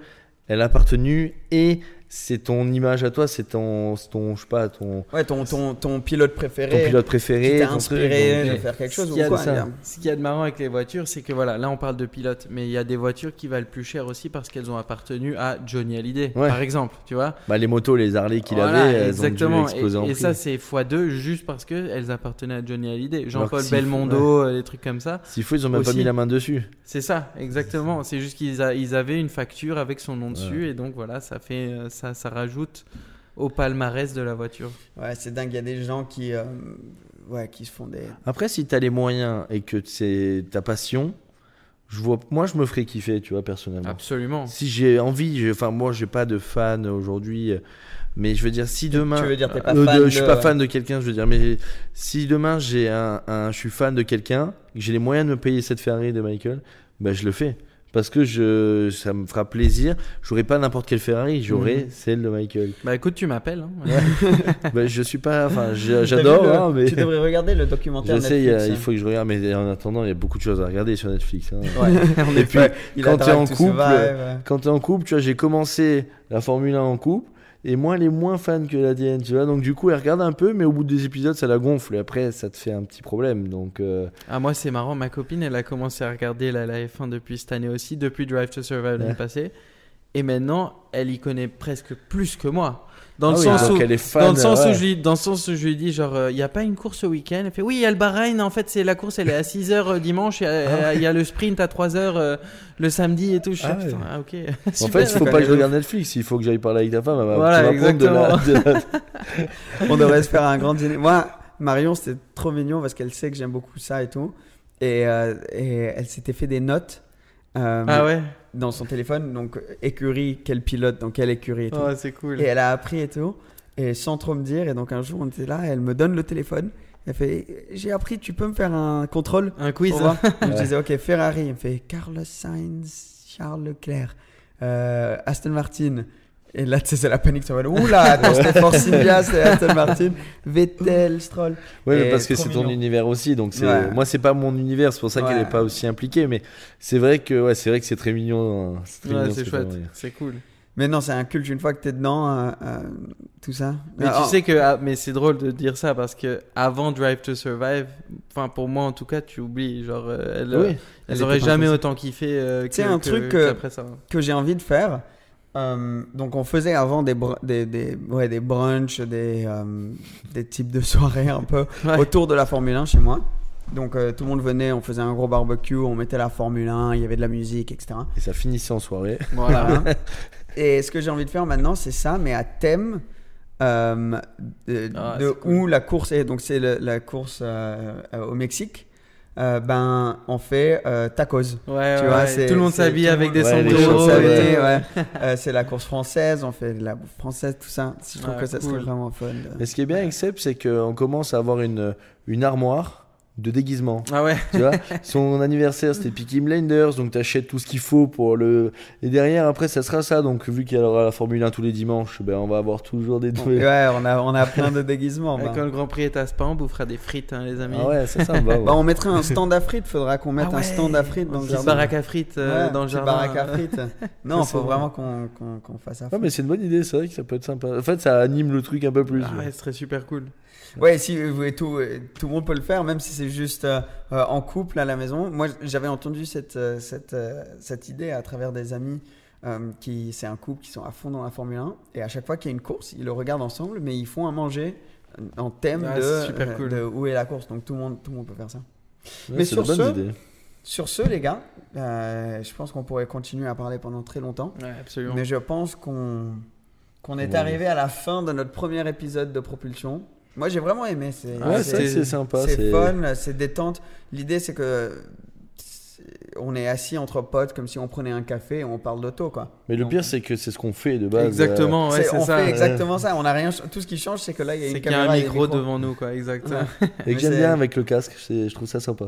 Speaker 3: elle a appartenu et c'est ton image à toi, c'est ton, ton, je sais pas, ton,
Speaker 1: Ouais, ton, ton, ton pilote préféré.
Speaker 3: ton pilote
Speaker 1: qui
Speaker 3: préféré.
Speaker 1: t'a
Speaker 3: truc,
Speaker 1: inspiré de
Speaker 2: Mais
Speaker 1: faire quelque chose
Speaker 2: ce
Speaker 1: ou quoi. a-
Speaker 2: Ce qu'il y a de marrant avec les voitures, c'est que voilà, là on parle de pilotes, mais il y a des voitures qui valent plus cher aussi parce qu'elles ont appartenu à Johnny Hallyday,
Speaker 3: Ouais.
Speaker 2: par exemple, tu vois.
Speaker 3: bah, les motos, les Harley qu'il
Speaker 2: Voilà,
Speaker 3: avait, elles
Speaker 2: exactement.
Speaker 3: ont dû exploser
Speaker 2: et,
Speaker 3: en
Speaker 2: et
Speaker 3: prix.
Speaker 2: ça, c'est x2 juste parce qu'elles appartenaient à Johnny Hallyday. Jean-Paul
Speaker 3: que
Speaker 2: Belmondo, euh, des trucs comme ça.
Speaker 3: S'il faut, ils ont même pas mis la main dessus.
Speaker 2: C'est ça, exactement. C'est juste qu'ils ils avaient une facture avec son nom dessus et donc voilà, ça fait euh, ça, ça rajoute au palmarès de la voiture.
Speaker 1: Ouais, c'est dingue. Il y a des gens qui, euh, ouais, qui se font des.
Speaker 3: Après, si t'as les moyens et que c'est ta passion, je vois, moi, je me ferais kiffer, tu vois, personnellement.
Speaker 2: Absolument.
Speaker 3: Si j'ai envie, enfin, moi, j'ai pas de fan aujourd'hui, mais je veux dire, si demain.
Speaker 1: Tu veux dire, t'es pas
Speaker 3: Euh,
Speaker 1: fan
Speaker 3: de-
Speaker 1: de-
Speaker 3: Je suis pas fan de quelqu'un, je veux dire, mais si demain, j'ai un, un- je suis fan de quelqu'un, que j'ai les moyens de me payer cette Ferrari de Michael, ben, je le fais. Parce que je, ça me fera plaisir. J'aurai pas n'importe quelle Ferrari, j'aurai
Speaker 1: Mhm.
Speaker 3: celle de Michael.
Speaker 2: Bah écoute, tu m'appelles. hein.
Speaker 3: ben, je suis pas, enfin, j'adore, hein, mais.
Speaker 1: Tu devrais regarder le documentaire
Speaker 3: Je sais, il, y a-
Speaker 1: Netflix.
Speaker 3: il faut que je regarde, mais en attendant, il y a beaucoup de choses à regarder sur Netflix. hein.
Speaker 1: Ouais,
Speaker 3: Et puis,
Speaker 1: Il
Speaker 3: quand t'es en couple,
Speaker 1: ouais.
Speaker 3: Quand es en couple, tu vois, j'ai commencé la Formule 1 en couple, et moi, elle est moins fan que la tienne, tu vois. Donc, du coup, elle regarde un peu, mais au bout des épisodes, ça la gonfle, et après, ça te fait un petit problème. Donc, euh,
Speaker 2: Ah moi c'est marrant, ma copine elle a commencé à regarder la, la F1 depuis cette année aussi, depuis Drive to Survive l'année
Speaker 3: Ouais.
Speaker 2: passée. Et maintenant elle y connaît presque plus que moi. Dans le
Speaker 3: Ah oui,
Speaker 2: sens où
Speaker 3: elle est fan,
Speaker 2: dans le sens
Speaker 3: ouais.
Speaker 2: où je lui dans le sens où je lui dis genre il y a pas une course au week-end? Elle fait oui il y a le Bahreïn en fait c'est la course elle est à 6h dimanche il y a- il y, a le sprint à 3h le samedi et tout. Je
Speaker 3: Ah ouais.
Speaker 2: ah, ok.
Speaker 3: en
Speaker 2: Super.
Speaker 3: fait, il faut pas que je regarde Netflix, il faut que j'aille parler avec ta femme. Elle va-
Speaker 2: Voilà,
Speaker 3: prendre de la- de la-
Speaker 1: On devrait se faire un grand dîner. Moi, Marion, c'était trop mignon parce qu'elle sait que j'aime beaucoup ça et tout. Et, euh, et elle s'était fait des notes euh,
Speaker 2: Ah ouais.
Speaker 1: Dans son téléphone. Donc, écurie, quel pilote, dans quelle écurie et tout.
Speaker 2: Oh, c'est cool.
Speaker 1: Et elle a appris et tout. Et sans trop me dire. Et donc, un jour, on était là. Elle me donne le téléphone. Elle fait J'ai appris, tu peux me faire un contrôle
Speaker 2: Un quiz.
Speaker 1: Je disais Ok, Ferrari. Elle me fait Carlos Sainz, Charles Leclerc, euh, Aston Martin. Et là, tu sais, c'est la panique. Tu vois, Oula, attends, c'était Force India, c'était Aston Martin, Vettel, Stroll. Et
Speaker 3: parce que c'est ton univers aussi. Donc, c'est
Speaker 1: Ouais.
Speaker 3: moi, c'est pas mon univers, c'est pour ça qu'elle est pas aussi impliquée. Mais c'est vrai que, ouais, c'est vrai que c'est très mignon. hein. C'est
Speaker 2: Ouais,
Speaker 3: ce
Speaker 2: chouette. C'est cool.
Speaker 1: Mais non, c'est un culte une fois que t'es dedans, euh, euh, tout ça.
Speaker 2: Mais
Speaker 1: Ah,
Speaker 2: tu sais que ah, mais c'est drôle de dire ça parce que avant Drive to Survive, enfin pour moi en tout cas, tu oublies genre euh,
Speaker 3: Oui.
Speaker 1: Elle
Speaker 2: auraient
Speaker 1: était
Speaker 2: jamais autant kiffé euh, que
Speaker 1: C'est un
Speaker 2: que-
Speaker 1: truc que-
Speaker 2: ça.
Speaker 1: que j'ai envie de faire. Euh, donc on faisait avant des, br- des, des, ouais, des brunchs, des, euh, des types de soirées un peu
Speaker 2: Ouais.
Speaker 1: autour de la Formule 1 chez moi. Donc euh, tout le monde venait, on faisait un gros barbecue, on mettait la Formule 1, il y avait de la musique, etc.
Speaker 3: Et ça finissait en soirée.
Speaker 2: Voilà.
Speaker 1: Et ce que j'ai envie de faire maintenant, c'est ça, mais à thème de,
Speaker 2: Ah,
Speaker 1: de
Speaker 2: c'est cool.
Speaker 1: où la course est. Donc c'est la course au Mexique. Euh, ben on fait euh, tacos.
Speaker 2: Ouais,
Speaker 1: Tu
Speaker 2: ouais,
Speaker 1: vois,
Speaker 2: ouais. tout le monde s'habille avec des
Speaker 3: ouais.
Speaker 1: Euh, c'est la course française, on fait de la bouffe française, tout ça. Je trouve
Speaker 2: Ouais,
Speaker 1: que ça serait vraiment fun. de-
Speaker 3: Mais ce qui est bien avec Seb, c'est qu'on commence à avoir une, une armoire de déguisement.
Speaker 2: Ah ouais.
Speaker 3: Tu vois, son anniversaire c'était Peaky Blinders, donc t'achètes tout ce qu'il faut pour le. Et derrière, après, ça sera ça. Donc, vu qu'il y aura la Formule 1 tous les dimanches, ben, on va avoir toujours des.
Speaker 1: Ouais, on a, on a plein de déguisements. Bah.
Speaker 2: quand le Grand Prix est à Spa, on bouffera des frites, hein, les amis.
Speaker 3: Ah ouais, c'est ça. Bah,
Speaker 1: Bah, on mettrait un stand à frites. Faudra qu'on mette
Speaker 2: Ah
Speaker 1: un
Speaker 2: ouais.
Speaker 1: stand à frites dans le jardin.
Speaker 2: baraque à frites euh,
Speaker 1: Ouais,
Speaker 2: dans le jardin.
Speaker 1: baraque à frites. non, faut vraiment qu'on qu'on- qu'on fasse ça.
Speaker 3: Ah, mais c'est une bonne idée, c'est vrai que ça peut être sympa. En fait, ça anime le truc un peu plus.
Speaker 2: Ah ouais, ce serait super cool.
Speaker 1: Ouais, si vous et tout, euh, tout le monde peut le faire, même si c'est juste euh, euh, en couple à la maison. Moi, j'avais entendu cette, euh, cette, euh, cette idée à travers des amis euh, qui, c'est un couple qui sont à fond dans la Formule 1. Et à chaque fois qu'il y a une course, ils le regardent ensemble, mais ils font à manger en thème
Speaker 2: Ah,
Speaker 1: de,
Speaker 2: c'est super
Speaker 1: euh,
Speaker 2: cool.
Speaker 1: de où est la course. Donc tout le monde, tout le monde peut faire ça.
Speaker 3: Ouais,
Speaker 1: mais sur ce-. Sur ce, les gars, euh, je pense qu'on pourrait continuer à parler pendant très longtemps.
Speaker 2: Ouais, absolument.
Speaker 1: Mais je pense qu'on qu'on est
Speaker 3: Ouais.
Speaker 1: arrivé à la fin de notre premier épisode de Propulsion. Moi, j'ai vraiment aimé. C'est
Speaker 3: Ouais,
Speaker 1: c'est-
Speaker 3: c'est sympa.
Speaker 1: c'est fun, c'est détente. L'idée, c'est que on est assis entre potes comme si on prenait un café et on parle d'auto, quoi.
Speaker 3: Mais le
Speaker 1: Donc,
Speaker 3: pire, c'est que c'est ce qu'on fait de base. euh,
Speaker 2: Exactement, ouais,
Speaker 1: c'est-
Speaker 2: ça.
Speaker 1: fait exactement ça. On a rien. Tout ce qui change, c'est que là, il y a une
Speaker 2: qu'il y a
Speaker 1: caméra
Speaker 2: un micro devant nous, quoi, exactement.
Speaker 1: Ouais.
Speaker 3: Et que j'aime bien avec le casque, je trouve ça sympa.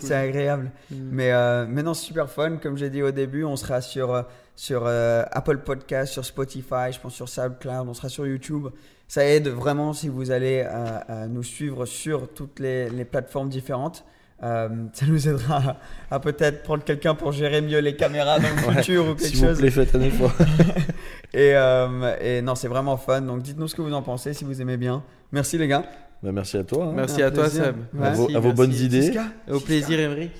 Speaker 1: c'est agréable.
Speaker 2: Mm.
Speaker 1: Mais, euh, c'est super fun. Comme j'ai dit au début, on sera sur, euh, sur euh, Apple Podcast, sur Spotify, je pense sur SoundCloud, on sera sur YouTube. Ça aide vraiment si vous allez euh, nous suivre sur toutes les, les plateformes différentes. Euh, ça nous aidera à, à peut-être prendre quelqu'un pour gérer mieux les caméras dans le futur ou quelque
Speaker 3: S'il vous
Speaker 1: chose.
Speaker 3: plaît, faites un effort.
Speaker 1: Et, euh, et non, c'est vraiment fun. Donc dites-nous ce que vous en pensez, si vous aimez bien. Merci les gars.
Speaker 3: Bah, merci à toi. hein.
Speaker 2: Merci
Speaker 1: Un
Speaker 2: à toi,
Speaker 1: plaisir.
Speaker 2: Seb.
Speaker 1: Ouais.
Speaker 3: À vos,
Speaker 2: Merci,
Speaker 3: à vos
Speaker 2: merci.
Speaker 3: bonnes idées.
Speaker 2: Au plaisir, Émeric.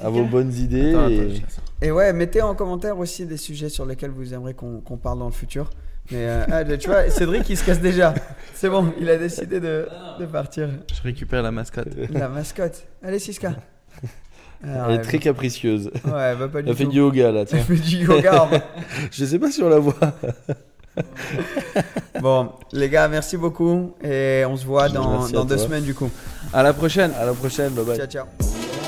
Speaker 3: À vos bonnes idées.
Speaker 2: Attends, attends,
Speaker 3: et-
Speaker 2: ça.
Speaker 1: Et ouais, mettez en commentaire aussi des sujets sur lesquels vous aimeriez qu'on qu'on parle dans le futur. Mais euh, ah, tu vois, Cédric, il se casse déjà. C'est bon, il a décidé de, de partir.
Speaker 2: Je récupère la mascotte.
Speaker 1: La mascotte. Allez, Siska. Ah,
Speaker 3: Elle est
Speaker 1: ouais,
Speaker 3: très capricieuse.
Speaker 1: Ouais, bah pas du
Speaker 3: Elle fait du yoga là,
Speaker 1: Elle
Speaker 3: tiens.
Speaker 1: fait du yoga. en fait.
Speaker 3: Je sais pas si on la voit.
Speaker 1: bon, les gars, merci beaucoup. Et on se voit dans, dans deux semaines du coup.
Speaker 2: À la prochaine.
Speaker 3: À la prochaine, bye bye.
Speaker 1: Ciao, ciao.